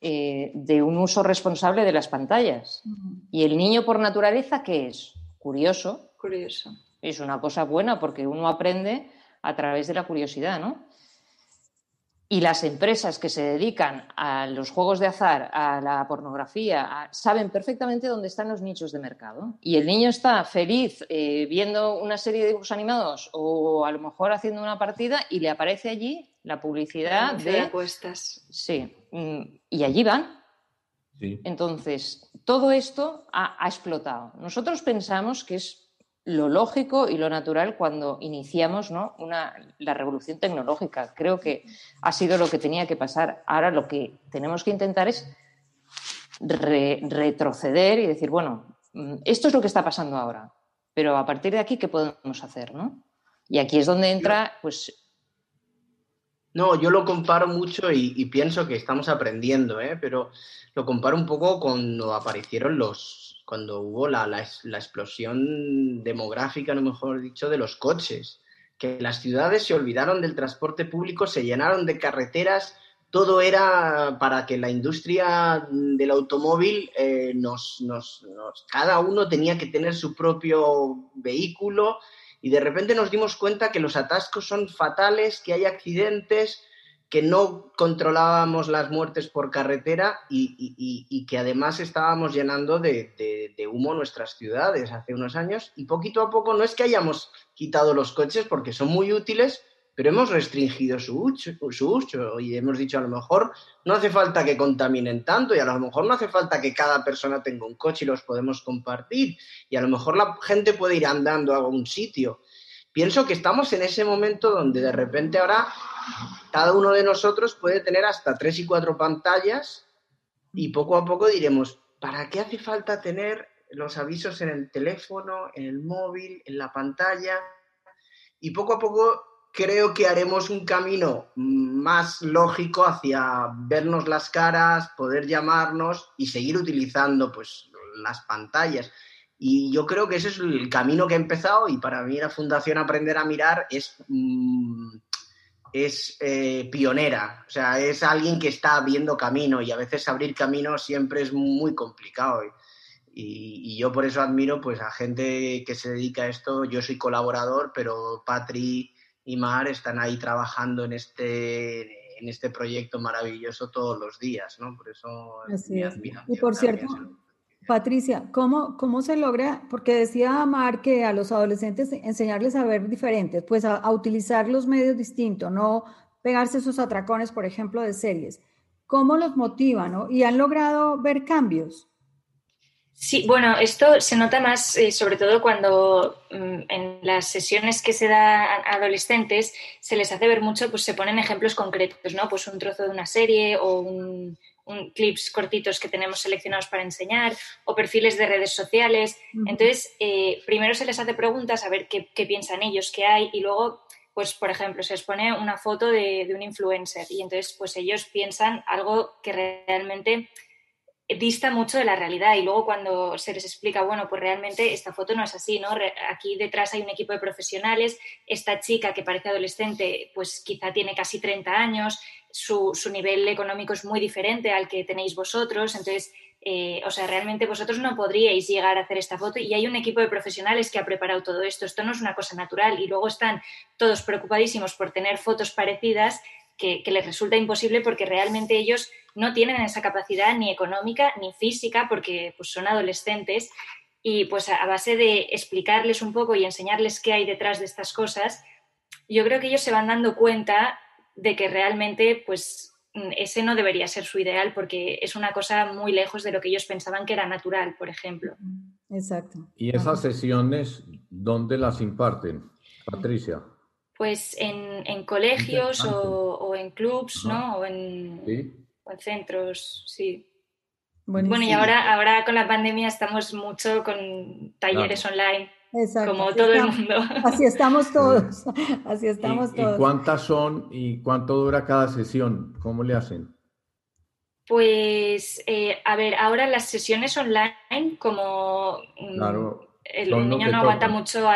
eh, de un uso responsable de las pantallas. Y el niño por naturaleza, ¿qué es? Curioso. Curioso. Es una cosa buena porque uno aprende a través de la curiosidad, ¿no? Y las empresas que se dedican a los juegos de azar, a la pornografía, saben perfectamente dónde están los nichos de mercado. Y el niño está feliz eh, viendo una serie de dibujos animados o a lo mejor haciendo una partida y le aparece allí la publicidad de... apuestas. Sí, mm, y allí van. Sí. Entonces, todo esto ha explotado. Nosotros pensamos que es lo lógico y lo natural cuando iniciamos ¿no? Una, la revolución tecnológica. Creo que ha sido lo que tenía que pasar. Ahora lo que tenemos que intentar es retroceder y decir, bueno, mm, esto es lo que está pasando ahora, pero a partir de aquí, ¿qué podemos hacer? ¿no? Y aquí es donde entra, pues... No, yo lo comparo mucho y, pienso que estamos aprendiendo, ¿eh? pero lo comparo un poco cuando aparecieron los, cuando hubo la, la, explosión demográfica, no mejor dicho, de los coches, que las ciudades se olvidaron del transporte público, se llenaron de carreteras, todo era para que la industria del automóvil eh, nos, nos, cada uno tenía que tener su propio vehículo y de repente nos dimos cuenta que los atascos son fatales, que hay accidentes, que no controlábamos las muertes por carretera y, que además estábamos llenando de, humo nuestras ciudades hace unos años. Y poquito a poco no es que hayamos quitado los coches porque son muy útiles, pero hemos restringido su uso, y hemos dicho a lo mejor no hace falta que contaminen tanto y a lo mejor no hace falta que cada persona tenga un coche y los podemos compartir y a lo mejor la gente puede ir andando a algún sitio. Pienso que estamos en ese momento donde de repente ahora cada uno de nosotros puede tener hasta tres y cuatro pantallas y poco a poco diremos, ¿para qué hace falta tener los avisos en el teléfono, en el móvil, en la pantalla? Y poco a poco creo que haremos un camino más lógico hacia vernos las caras, poder llamarnos y seguir utilizando pues las pantallas. Y yo creo que ese es el camino que he empezado y para mí la Fundación Aprender a Mirar es mm, es eh, pionera, o sea, es alguien que está abriendo camino y a veces abrir camino siempre es muy complicado. Y, yo por eso admiro pues a gente que se dedica a esto. Yo soy colaborador, pero Patri y Mar están ahí trabajando en este, en este proyecto maravilloso todos los días, ¿no? Por eso Así Y por cierto, Patricia, ¿cómo, ¿cómo se logra? Porque decía Mar que a los adolescentes enseñarles a ver diferentes, pues a, utilizar los medios distintos, no pegarse esos atracones, por ejemplo, de series. ¿Cómo los motivan y han logrado ver cambios? Sí, bueno, esto se nota más eh, sobre todo cuando mm, en las sesiones que se da a adolescentes se les hace ver mucho, pues se ponen ejemplos concretos, ¿no? Pues un trozo de una serie o un, clips cortitos que tenemos seleccionados para enseñar o perfiles de redes sociales. Entonces, eh, primero se les hace preguntas a ver qué, piensan ellos, qué hay y luego, pues, por ejemplo, se les pone una foto de, de un influencer y entonces, pues, ellos piensan algo que realmente dista mucho de la realidad y luego cuando se les explica, bueno, pues realmente esta foto no es así, ¿no? Aquí detrás hay un equipo de profesionales, esta chica que parece adolescente, pues quizá tiene casi 30 años, su, nivel económico es muy diferente al que tenéis vosotros, entonces, eh, o sea, realmente vosotros no podríais llegar a hacer esta foto y hay un equipo de profesionales que ha preparado todo esto, esto no es una cosa natural y luego están todos preocupadísimos por tener fotos parecidas que, les resulta imposible porque realmente ellos no tienen esa capacidad ni económica ni física porque pues, son adolescentes y pues a, base de explicarles un poco y enseñarles qué hay detrás de estas cosas, yo creo que ellos se van dando cuenta de que realmente pues ese no debería ser su ideal porque es una cosa muy lejos de lo que ellos pensaban que era natural, por ejemplo. Exacto. ¿Y esas sesiones dónde las imparten, Patricia? Pues en, colegios o, en clubs, ¿no? O en, centros, sí. Bueno, y ahora, ahora con la pandemia estamos mucho con talleres online. Como todo el mundo. Así estamos todos. Así estamos todos. ¿Y cuántas son y cuánto dura cada sesión? ¿Cómo le hacen? Pues, eh, a ver, ahora las sesiones online, como mm, el niño no aguanta mucho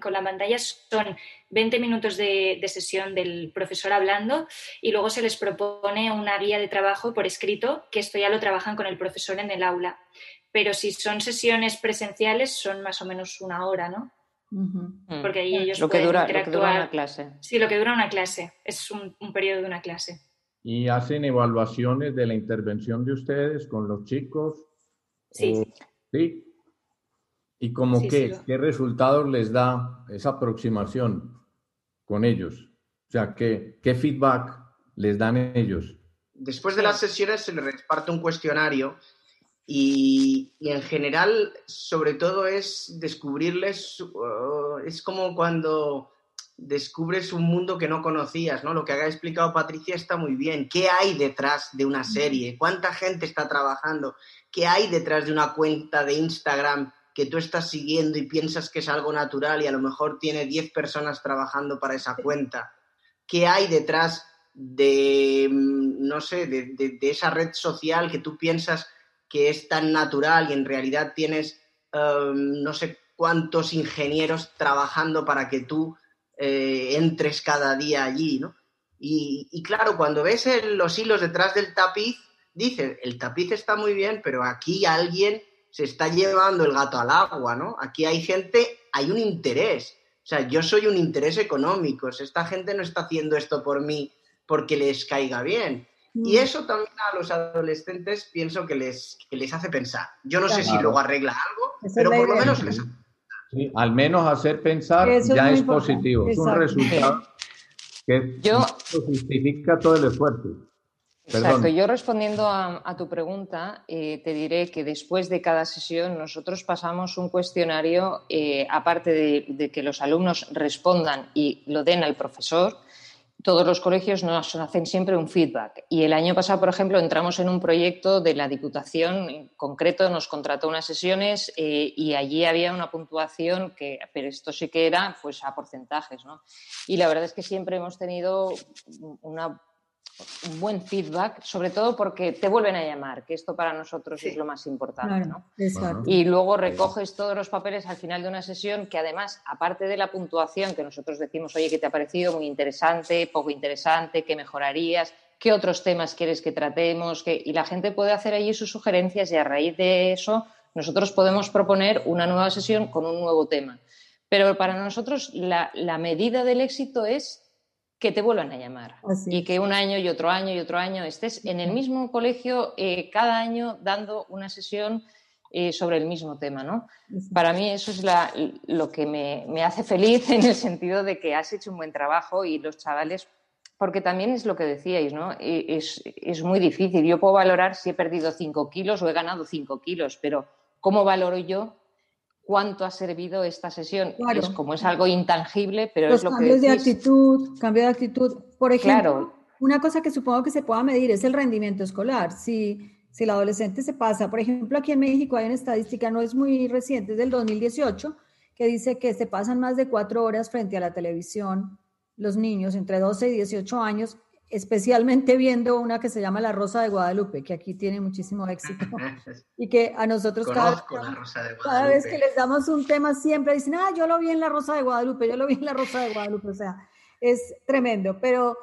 con la pantalla, son 20 minutos de, sesión del profesor hablando y luego se les propone una guía de trabajo por escrito, que esto ya lo trabajan con el profesor en el aula. Pero si son sesiones presenciales, son más o menos una hora, ¿no? Porque ahí ellos lo que dura, Lo que dura una clase. Sí, lo que dura una clase. Es un, periodo de una clase. ¿Y hacen evaluaciones de la intervención de ustedes con los chicos? Sí. ¿Sí? ¿Y como qué? ¿Qué resultados les da esa aproximación con ellos? O sea, ¿qué, qué feedback les dan ellos? Después de las sesiones se les reparte un cuestionario y, en general, sobre todo, es descubrirles, uh, es como cuando descubres un mundo que no conocías, ¿no? Lo que ha explicado Patricia está muy bien. ¿Qué hay detrás de una serie? ¿Cuánta gente está trabajando? ¿Qué hay detrás de una cuenta de Instagram que tú estás siguiendo y piensas que es algo natural y a lo mejor tiene 10 personas trabajando para esa cuenta? ¿Qué hay detrás de, mm, no sé, de, esa red social que tú piensas que es tan natural y en realidad tienes um, no sé cuántos ingenieros trabajando para que tú eh, entres cada día allí, ¿no? Y, claro, cuando ves los hilos detrás del tapiz, dices, el tapiz está muy bien, pero aquí alguien se está llevando el gato al agua, ¿no? Aquí hay gente, hay un interés. O sea, yo soy un interés económico. Esta gente no está haciendo esto por mí porque les caiga bien. Y mm. eso también a los adolescentes pienso que les, les hace pensar. Yo no sé si luego arregla algo, pero por lo menos les Sí, al menos hacer pensar ya es positivo. Es un resultado que justifica todo el esfuerzo. Exacto. Yo respondiendo a, tu pregunta, eh, te diré que después de cada sesión nosotros pasamos un cuestionario, eh, aparte de, que los alumnos respondan y lo den al profesor, todos los colegios nos hacen siempre un feedback. Y el año pasado, por ejemplo, entramos en un proyecto de la Diputación, en concreto nos contrató unas sesiones eh, y allí había una puntuación que, pero esto sí que era pues a porcentajes, ¿no? Y la verdad es que siempre hemos tenido una un buen feedback, sobre todo porque te vuelven a llamar, que esto para nosotros es lo más importante. Y luego recoges todos los papeles al final de una sesión que además, aparte de la puntuación que nosotros decimos, oye, que te ha parecido muy interesante, poco interesante, qué mejorarías, qué otros temas quieres que tratemos, y la gente puede hacer allí sus sugerencias y a raíz de eso nosotros podemos proponer una nueva sesión con un nuevo tema. Pero para nosotros la medida del éxito es que te vuelvan a llamar y que un año y otro año y otro año estés en el mismo colegio eh, cada año dando una sesión eh, sobre el mismo tema. ¿no? Para mí eso es lo que me, hace feliz en el sentido de que has hecho un buen trabajo y los chavales, porque también es lo que decíais, ¿no? E, es, es muy difícil. Yo puedo valorar si he perdido 5 kilos o he ganado 5 kilos, pero ¿cómo valoro yo cuánto ha servido esta sesión. Es como es algo intangible, pero es lo cambios de actitud, cambio de actitud. Por ejemplo, una cosa que supongo que se pueda medir es el rendimiento escolar. Si, si el adolescente se pasa, por ejemplo, aquí en México hay una estadística, no es muy reciente, es del 2018, que dice que se pasan más de cuatro horas frente a la televisión los niños entre 12 y 18 años especialmente viendo una que se llama La Rosa de Guadalupe, que aquí tiene muchísimo éxito, y que a nosotros cada, cada, vez que les damos un tema siempre dicen, ah, yo lo vi en La Rosa de Guadalupe, yo lo vi en La Rosa de Guadalupe, o sea, es tremendo, pero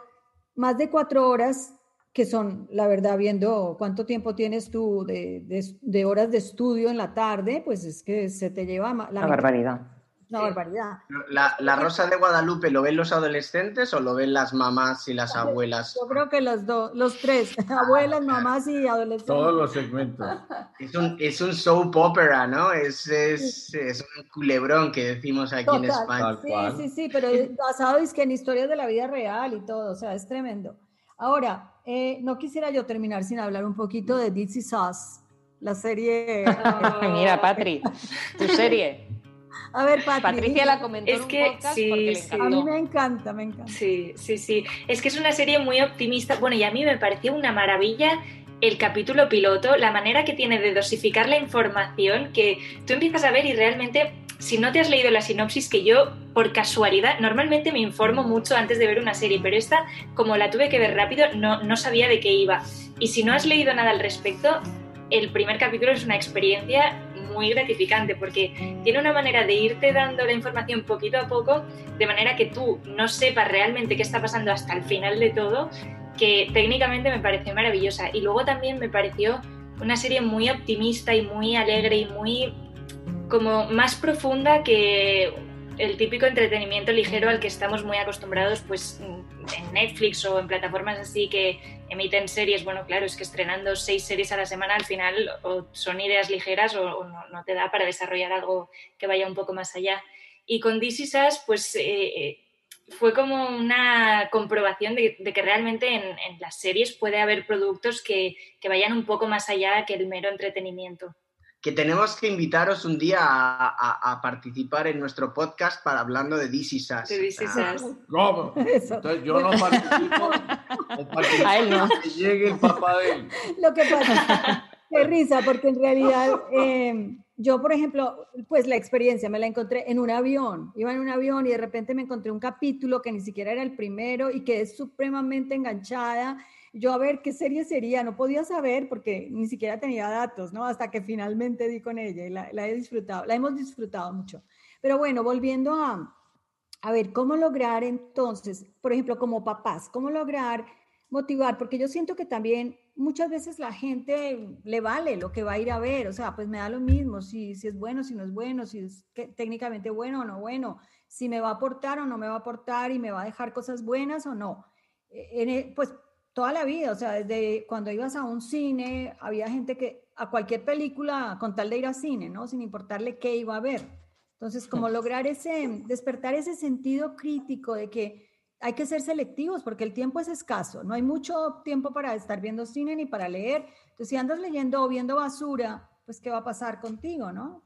más de cuatro horas, que son, la verdad, viendo cuánto tiempo tienes tú de, de, horas de estudio en la tarde, pues es que se te lleva la barbaridad una barbaridad. La, Rosa de Guadalupe lo ven los adolescentes o lo ven las mamás y las abuelas? Yo creo que los dos, los tres, abuelas, mamás y adolescentes. Todos los segmentos. Es un, es un soap opera, ¿no? Es, es, es, un culebrón que decimos aquí en España. Sí, sí, sí, pero basado es que en historias de la vida real y todo, o sea, es tremendo. Ahora, eh, no quisiera yo terminar sin hablar un poquito de Ditsy Sauce, la serie. Mira, Patri, tu serie. A ver, Patricia la comentó es que, sí, A mí me encanta, me encanta. Sí, sí, sí. Es que es una serie muy optimista. Bueno, y a mí me pareció una maravilla el capítulo piloto, la manera que tiene de dosificar la información que tú empiezas a ver y realmente, si no te has leído la sinopsis, que yo por casualidad, normalmente me informo mucho antes de ver una serie, pero esta, como la tuve que ver rápido, no, no sabía de qué iba. Y si no has leído nada al respecto, el primer capítulo es una experiencia muy gratificante porque tiene una manera de irte dando la información poquito a poco, de manera que tú no sepas realmente qué está pasando hasta el final de todo, que técnicamente me pareció maravillosa. Y luego también me pareció una serie muy optimista y muy alegre y muy como más profunda que el típico entretenimiento ligero al que estamos muy acostumbrados pues en Netflix o en plataformas así que emiten series, bueno, claro, es que estrenando seis series a la semana al final o son ideas ligeras o, no, te da para desarrollar algo que vaya un poco más allá. Y con DC pues eh, eh, fue como una comprobación de, que realmente en, las series puede haber productos que, vayan un poco más allá que el mero entretenimiento. Que tenemos que invitaros un día a, participar en nuestro podcast para hablando de DC Sass. De DC Sass. ¿Cómo? Entonces yo no participo. a él no. Que llegue el papá de él. Lo que pasa, qué risa, porque en realidad... Eh, yo, por ejemplo, pues la experiencia me la encontré en un avión. Iba en un avión y de repente me encontré un capítulo que ni siquiera era el primero y quedé supremamente enganchada. Yo a ver qué serie sería, no podía saber porque ni siquiera tenía datos, ¿no? Hasta que finalmente di con ella y la, he disfrutado, la hemos disfrutado mucho. Pero bueno, volviendo a, a ver, ¿cómo lograr entonces, por ejemplo, como papás, cómo lograr motivar? Porque yo siento que también muchas veces la gente le vale lo que va a ir a ver, o sea, pues me da lo mismo, si, si es bueno, si no es bueno, si es técnicamente bueno o no bueno, si me va a aportar o no me va a aportar y me va a dejar cosas buenas o no. E, e, pues toda la vida, o sea, desde cuando ibas a un cine, había gente que a cualquier película, con tal de ir al cine, ¿no? Sin importarle qué iba a ver. Entonces, como lograr ese, despertar ese sentido crítico de que hay que ser selectivos porque el tiempo es escaso, no hay mucho tiempo para estar viendo cine ni para leer. Entonces, si andas leyendo o viendo basura, pues ¿qué va a pasar contigo, no?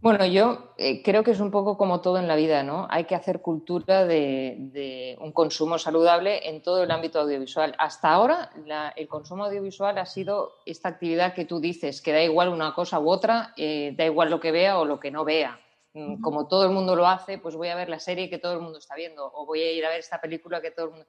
Bueno, yo eh, creo que es un poco como todo en la vida, ¿no? Hay que hacer cultura de, un consumo saludable en todo el ámbito audiovisual. Hasta ahora, el consumo audiovisual ha sido esta actividad que tú dices, que da igual una cosa u otra, eh, da igual lo que vea o lo que no vea. Mm, como todo el mundo lo hace, pues voy a ver la serie que todo el mundo está viendo o voy a ir a ver esta película que todo el mundo...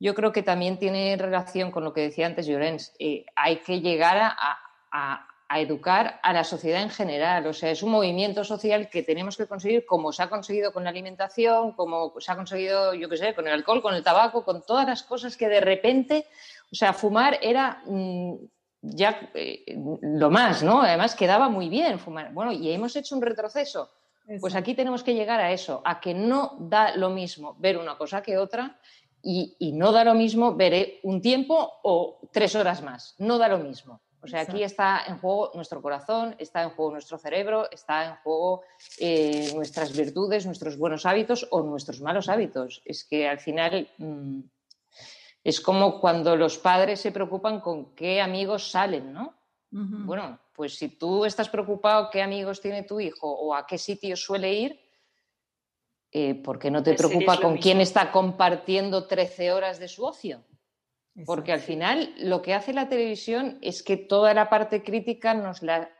Yo creo que también tiene relación con lo que decía antes Llorens. Eh, hay que llegar a, educar a la sociedad en general. O sea, es un movimiento social que tenemos que conseguir como se ha conseguido con la alimentación, como se ha conseguido, yo qué sé, con el alcohol, con el tabaco, con todas las cosas que de repente, o sea, fumar era... Mm, ya eh, lo más, ¿no? Además quedaba muy bien fumar. Bueno, y hemos hecho un retroceso pues aquí tenemos que llegar a eso, a que no da lo mismo ver una cosa que otra y, no da lo mismo ver un tiempo o tres horas más. No da lo mismo. O sea, aquí está en juego nuestro corazón, está en juego nuestro cerebro, está en juego eh, nuestras virtudes, nuestros buenos hábitos o nuestros malos hábitos. Es que al final mm, es como cuando los padres se preocupan con qué amigos salen, ¿no? Bueno, pues si tú estás preocupado qué amigos tiene tu hijo o a qué sitio suele ir, eh, ¿por qué no te pues preocupa con quién está compartiendo 13 horas de su ocio? Porque al final lo que hace la televisión es que toda la parte crítica nos la,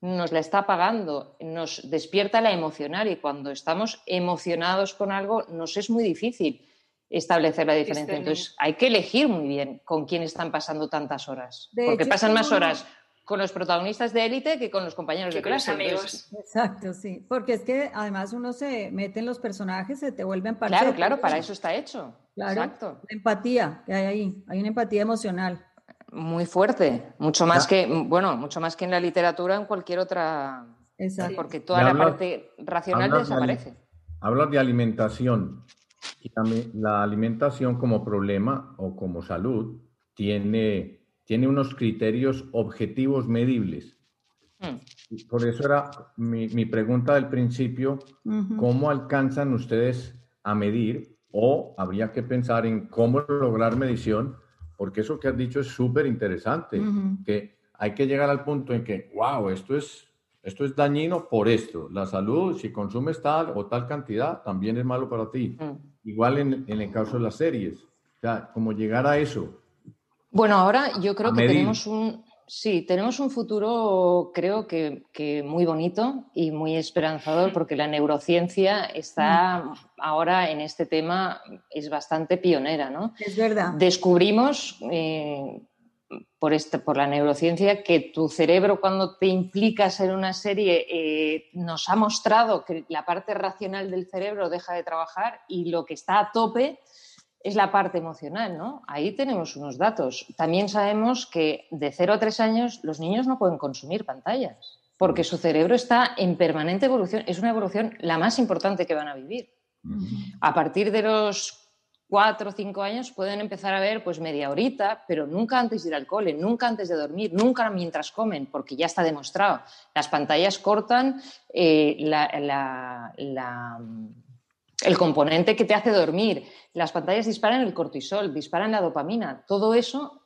nos la está apagando, nos despierta la emocional y cuando estamos emocionados con algo nos es muy difícil establecer la diferencia. Entonces hay que elegir muy bien con quién están pasando tantas horas. porque pasan más horas con los protagonistas de élite que con los compañeros de clase. amigos. Exacto, sí. Porque es que además uno se mete en los personajes, se te vuelven parte. Claro, claro, para eso está hecho. Claro. Exacto. La empatía que hay ahí, hay una empatía emocional. Muy fuerte, mucho más que, bueno, mucho más que en la literatura, en cualquier otra. Exacto. Porque toda la parte racional desaparece. hablas de alimentación y también la alimentación como problema o como salud tiene tiene unos criterios objetivos medibles. Hmm. Por eso era mi, pregunta del principio, ¿cómo alcanzan ustedes a medir o habría que pensar en cómo lograr medición? Porque eso que has dicho es súper interesante, que hay que llegar al punto en que, wow, esto es, esto es dañino por esto. La salud, si consumes tal o tal cantidad, también es malo para ti. Hmm. Igual en, en el caso de las series. O sea, como llegar a eso, bueno, ahora yo creo que tenemos un, sí, tenemos un futuro, creo que, muy bonito y muy esperanzador, porque la neurociencia está mm. ahora en este tema, es bastante pionera, ¿no? Es verdad. Descubrimos eh, por, este, por la neurociencia que tu cerebro cuando te implicas en una serie eh, nos ha mostrado que la parte racional del cerebro deja de trabajar y lo que está a tope es la parte emocional, ¿no? Ahí tenemos unos datos. También sabemos que de 0 a 3 años los niños no pueden consumir pantallas porque su cerebro está en permanente evolución. Es una evolución la más importante que van a vivir. A partir de los cuatro o cinco años pueden empezar a ver pues media horita, pero nunca antes de ir al cole, nunca antes de dormir, nunca mientras comen, porque ya está demostrado. Las pantallas cortan eh, el componente que te hace dormir. Las pantallas disparan el cortisol, disparan la dopamina. Todo eso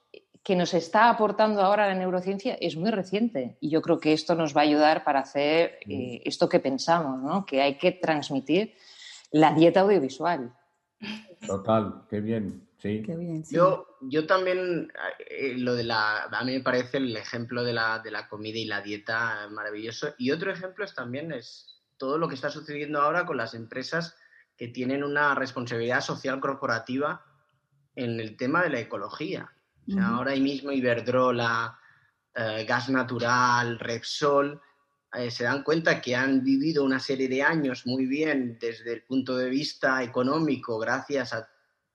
que nos está aportando ahora la neurociencia es muy reciente y yo creo que esto nos va a ayudar para hacer eh, esto que pensamos, ¿no? que hay que transmitir la dieta audiovisual. Total, qué bien. Sí. Qué bien, Yo, yo también, eh, lo de la, a mí me parece el ejemplo de la, de la comida y la dieta maravilloso. Y otro ejemplo es también es todo lo que está sucediendo ahora con las empresas que tienen una responsabilidad social corporativa en el tema de la ecología. Ahora mismo Iberdrola, eh, Gas Natural, Repsol, eh, se dan cuenta que han vivido una serie de años muy bien desde el punto de vista económico gracias a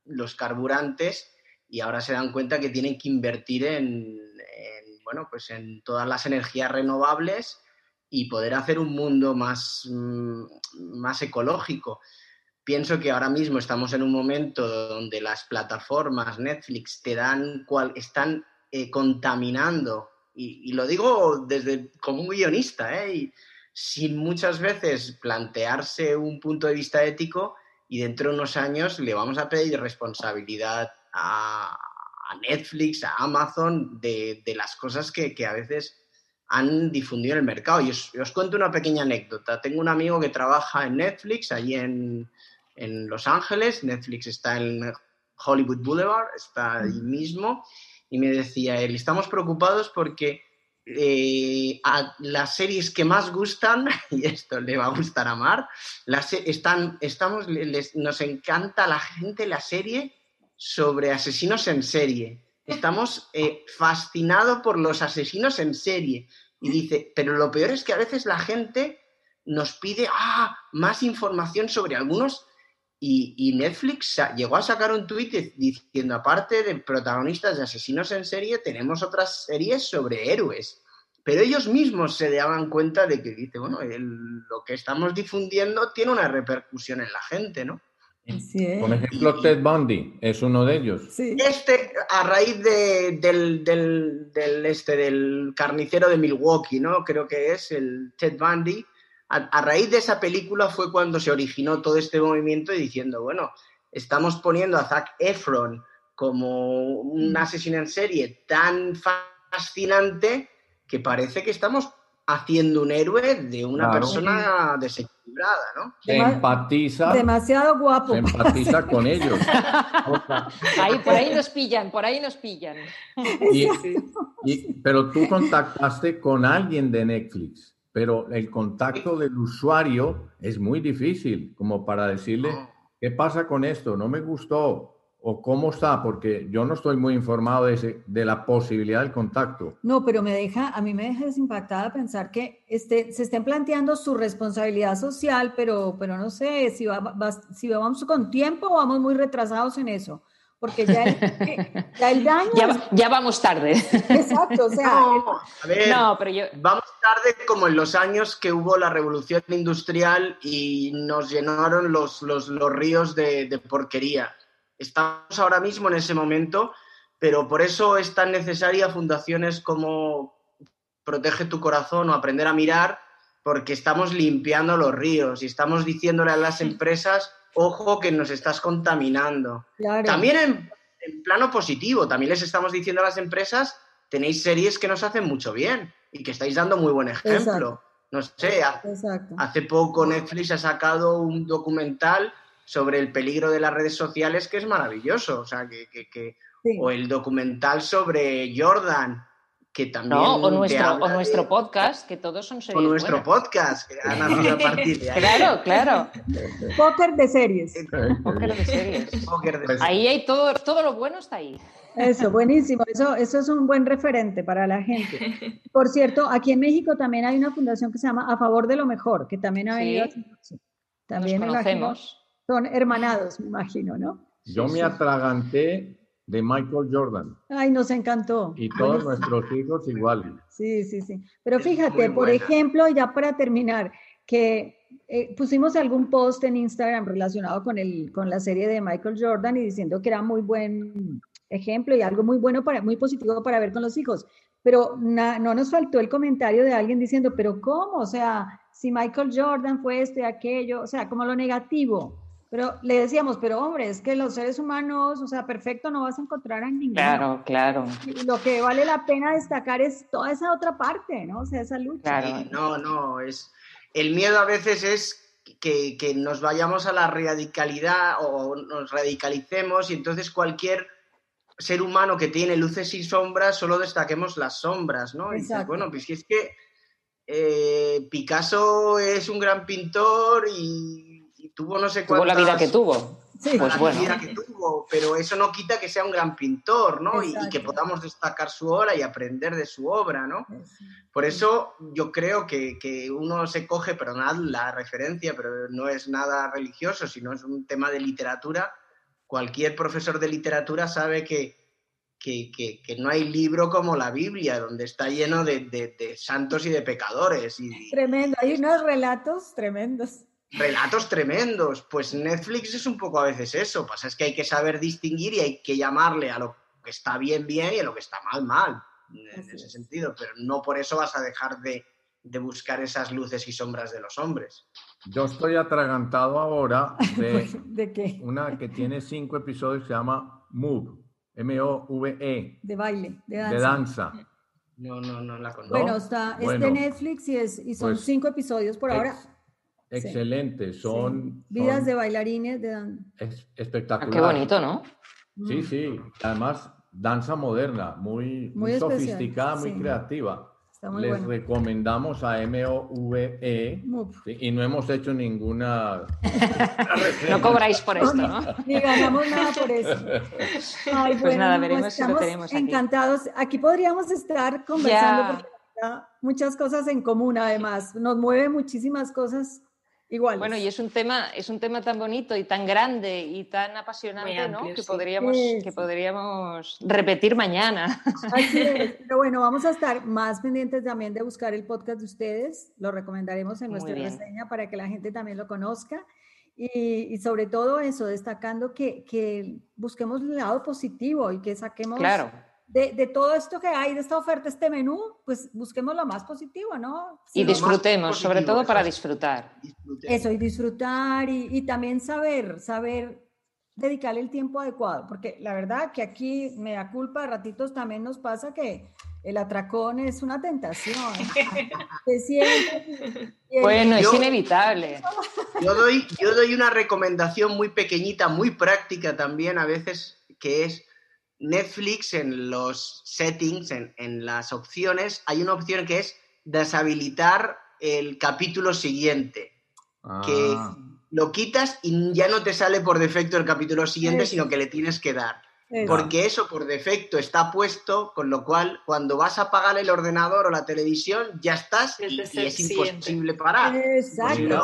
los carburantes y ahora se dan cuenta que tienen que invertir en, bueno, pues en todas las energías renovables y poder hacer un mundo más, mm, más ecológico. Pienso que ahora mismo estamos en un momento donde las plataformas Netflix te dan cual, están eh, contaminando y, lo digo desde como un guionista, ¿eh? sin muchas veces plantearse un punto de vista ético y dentro de unos años le vamos a pedir responsabilidad a, Netflix, a Amazon, de, las cosas que, a veces han difundido en el mercado. Y os, cuento una pequeña anécdota. Tengo un amigo que trabaja en Netflix, allí en, en Los Ángeles. Netflix está en Hollywood Boulevard, está allí mismo y me decía él, estamos preocupados porque eh, a las series que más gustan, y esto le va a gustar a Mar, las, están, estamos, nos encanta a la gente la serie sobre asesinos en serie. Estamos eh, fascinados por los asesinos en serie. Y dice, pero lo peor es que a veces la gente nos pide ah, más información sobre algunos y, Netflix llegó a sacar un tuit diciendo, aparte de protagonistas de asesinos en serie, tenemos otras series sobre héroes. Pero ellos mismos se daban cuenta de que, dice, bueno, lo que estamos difundiendo tiene una repercusión en la gente, ¿no? Por ejemplo, Ted Bundy es uno de ellos. Este, a raíz del, del, este, del carnicero de Milwaukee, ¿no? Creo que es el Ted Bundy, a, raíz de esa película fue cuando se originó todo este movimiento y diciendo, bueno, estamos poniendo a Zac Efron como un mm. asesino en serie tan fascinante que parece que estamos haciendo un héroe de una persona desequilibrada, ¿no? Se empatiza. Demasiado guapo. Se empatiza con ellos. Ahí, por ahí nos pillan, por ahí nos pillan. pero tú contactaste con alguien de Netflix pero el contacto del usuario es muy difícil, como para decirle, ¿qué pasa con esto? ¿No me gustó? ¿O cómo está? Porque yo no estoy muy informado de, ese, de la posibilidad del contacto. No, pero me deja, a mí me deja desimpactada pensar que este, se estén planteando su responsabilidad social, pero, pero no sé si, va, si vamos con tiempo o vamos muy retrasados en eso porque ya el, daño... Ya, vamos tarde. Exacto, o sea... No, pero yo... Vamos tarde como en los años que hubo la revolución industrial y nos llenaron los, los, ríos de, de, porquería. Estamos ahora mismo en ese momento, pero por eso es tan necesaria fundaciones como Protege tu corazón o Aprender a mirar, porque estamos limpiando los ríos y estamos diciéndole a las empresas ojo que nos estás contaminando. También en, plano positivo, también les estamos diciendo a las empresas, tenéis series que nos hacen mucho bien y que estáis dando muy buen ejemplo. No sé, hace poco Netflix ha sacado un documental sobre el peligro de las redes sociales que es maravilloso. O sea, que, o el documental sobre Jordan, que también... o nuestro, o nuestro podcast, que todos son series O nuestro podcast, que ha nacido a partir de ahí. Claro, claro. Póker de series. Póker de series. Ahí hay todo, todo lo bueno está ahí. Eso, buenísimo. Eso, eso es un buen referente para la gente. Por cierto, aquí en México también hay una fundación que se llama A Favor de lo Mejor, que también ha venido. También Nos conocemos. son hermanados, me imagino, ¿no? Yo me atraganté de Michael Jordan. Ay, nos encantó. Y todos nuestros hijos iguales. Sí, sí, sí. Pero fíjate, por ejemplo, ya para terminar, que eh, pusimos algún post en Instagram relacionado con, el, con la serie de Michael Jordan y diciendo que era muy buen ejemplo y algo muy bueno, para, muy positivo para ver con los hijos. Pero no nos faltó el comentario de alguien diciendo, pero ¿cómo? O sea, si Michael Jordan fue esto y aquello, o sea, como lo negativo. Pero le decíamos, pero hombre, es que los seres humanos, o sea, perfecto no vas a encontrar en ninguno. Claro, claro. lo que vale la pena destacar es toda esa otra parte, ¿no? O sea, esa lucha. Claro. no, no, es... El miedo a veces es que, que, nos vayamos a la radicalidad o nos radicalicemos y entonces cualquier ser humano que tiene luces y sombras solo destaquemos las sombras, ¿no? Y dices, bueno, pues es que eh, Picasso es un gran pintor y tuvo no sé cuántas... Tuvo la vida que tuvo. Sí, pues la vida que tuvo, pero eso no quita que sea un gran pintor, ¿no? Y, que podamos destacar su obra y aprender de su obra, ¿no? Por eso yo creo que, que uno se coge, perdonad la referencia, pero no es nada religioso, sino es un tema de literatura. Cualquier profesor de literatura sabe que, que, que, no hay libro como la Biblia, donde está lleno de, de, de santos y de pecadores. Y, Tremendo, hay unos relatos tremendos relatos tremendos. Pues Netflix es un poco a veces eso. Pasa es que hay que saber distinguir y hay que llamarle a lo que está bien, bien y a lo que está mal, mal. En ese sentido. Pero no por eso vas a dejar de, buscar esas luces y sombras de los hombres. Yo estoy atragantado ahora de, ¿De qué? una que tiene cinco episodios se llama Move. M-O-V-E. De baile, de danza. No, no, no la conozco. Bueno, está, es de Netflix y, es, y son pues, cinco episodios por ahora. Excelente, son... Vidas de bailarines de danza. espectacular. qué bonito, ¿no? Sí, mm. sí. Además, danza moderna, muy, muy, sofisticada, muy creativa. Les recomendamos a MOVE y no hemos hecho ninguna. no cobráis por esto, ¿no? Ni ganamos nada por eso. pues nada, veremos si lo tenemos aquí. Encantados. Aquí podríamos estar conversando porque muchas cosas en común, además. Nos mueve muchísimas cosas Igual. Bueno, y es un tema, es un tema tan bonito y tan grande y tan apasionante, ¿no? Que podríamos, que podríamos repetir mañana. Así es. Pero bueno, vamos a estar más pendientes también de buscar el podcast de ustedes. Lo recomendaremos en nuestra reseña para que la gente también lo conozca. Y, y sobre todo eso, destacando que, que, busquemos el lado positivo y que saquemos claro de, todo esto que hay, de esta oferta, este menú, pues busquemos lo más positivo, ¿no? y disfrutemos, sobre todo para disfrutar. Eso, y disfrutar y, también saber, saber dedicarle el tiempo adecuado, porque la verdad que aquí me da culpa, a ratitos también nos pasa que el atracón es una tentación. bueno, es inevitable. Yo doy, yo doy una recomendación muy pequeñita, muy práctica también a veces, que es Netflix en los settings, en, las opciones, hay una opción que es deshabilitar el capítulo siguiente. Que ah. lo quitas y ya no te sale por defecto el capítulo siguiente, sino que le tienes que dar. Porque eso por defecto está puesto, con lo cual cuando vas a apagar el ordenador o la televisión ya estás y, es imposible parar. Exacto.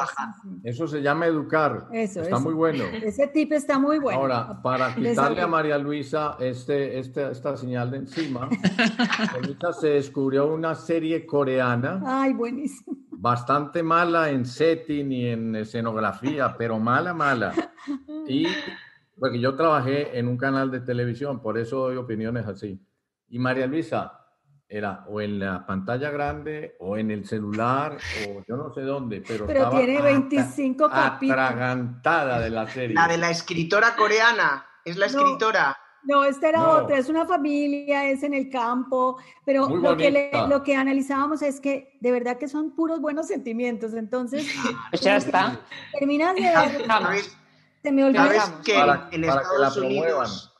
Eso se llama educar. Eso, está muy bueno. Ese tip está muy bueno. Ahora, para quitarle a María Luisa este, este, esta señal de encima, ahorita se descubrió una serie coreana. Ay, buenísimo. Bastante mala en setting y en escenografía, pero mala, mala. Y porque yo trabajé en un canal de televisión, por eso doy opiniones así. Y María Luisa era o en la pantalla grande o en el celular o yo no sé dónde, pero, pero tiene 25 capítulos. Atragantada de la serie. La de la escritora coreana, es la escritora. No, esta era otra, es una familia, es en el campo, pero lo que, lo que analizábamos es que de verdad que son puros buenos sentimientos, entonces... Pues ya está. Terminas de ver... Se me olvidó. ¿Sabes que en Estados Unidos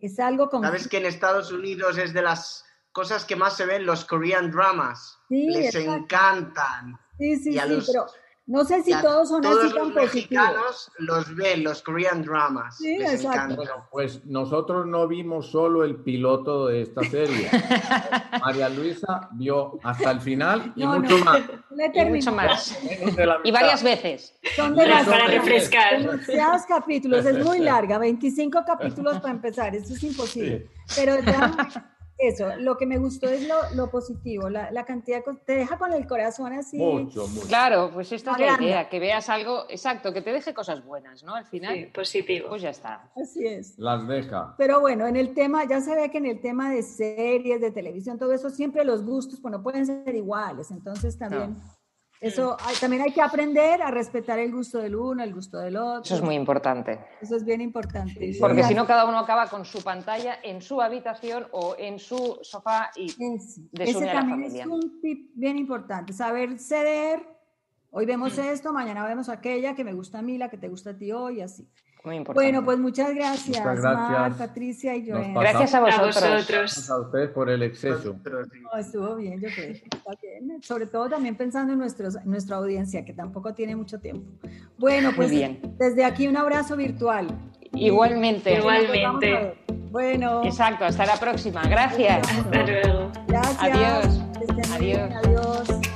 es algo como. ¿Sabes que en Estados Unidos es de las cosas que más se ven, los Korean dramas. Les encantan. Sí, sí, sí, pero no sé si todos son así tan los mexicanos los ven, los Korean dramas. Sí, exacto. pues nosotros no vimos solo el piloto de esta serie. María Luisa vio hasta el final y mucho más. Y mucho más. y varias veces. Son de las para refrescar. Demasiados capítulos, es muy larga, 25 capítulos para empezar, eso es imposible. Pero ya eso, lo que me gustó es lo, positivo, la, cantidad, te deja con el corazón así. Mucho, mucho. Claro, pues esta es la idea, que veas algo, exacto, que te deje cosas buenas, ¿no? Al final, sí, positivo. Pues ya está. Así es. Las deja. Pero bueno, en el tema, ya se ve que en el tema de series, de televisión, todo eso, siempre los gustos, pues no pueden ser iguales, entonces también... Eso también hay que aprender a respetar el gusto del uno, el gusto del otro. Eso es muy importante. Eso es bien importante. Porque si no, cada uno acaba con su pantalla en su habitación o en su sofá y Ese también es un tip bien importante, saber ceder. Hoy vemos mm. esto, mañana vemos aquella que me gusta a mí, la que te gusta a ti hoy, así. Bueno, pues muchas gracias, Mar, Patricia y Joel. Gracias a vosotros. Gracias a ustedes por el exceso. estuvo bien, yo creo. Sobre todo también pensando en nuestros, nuestra audiencia, que tampoco tiene mucho tiempo. Bueno, pues bien. desde aquí un abrazo virtual. Igualmente. Igualmente. Bueno. Exacto, hasta la próxima. Gracias. Hasta luego. Gracias. Adiós. Adiós. Adiós.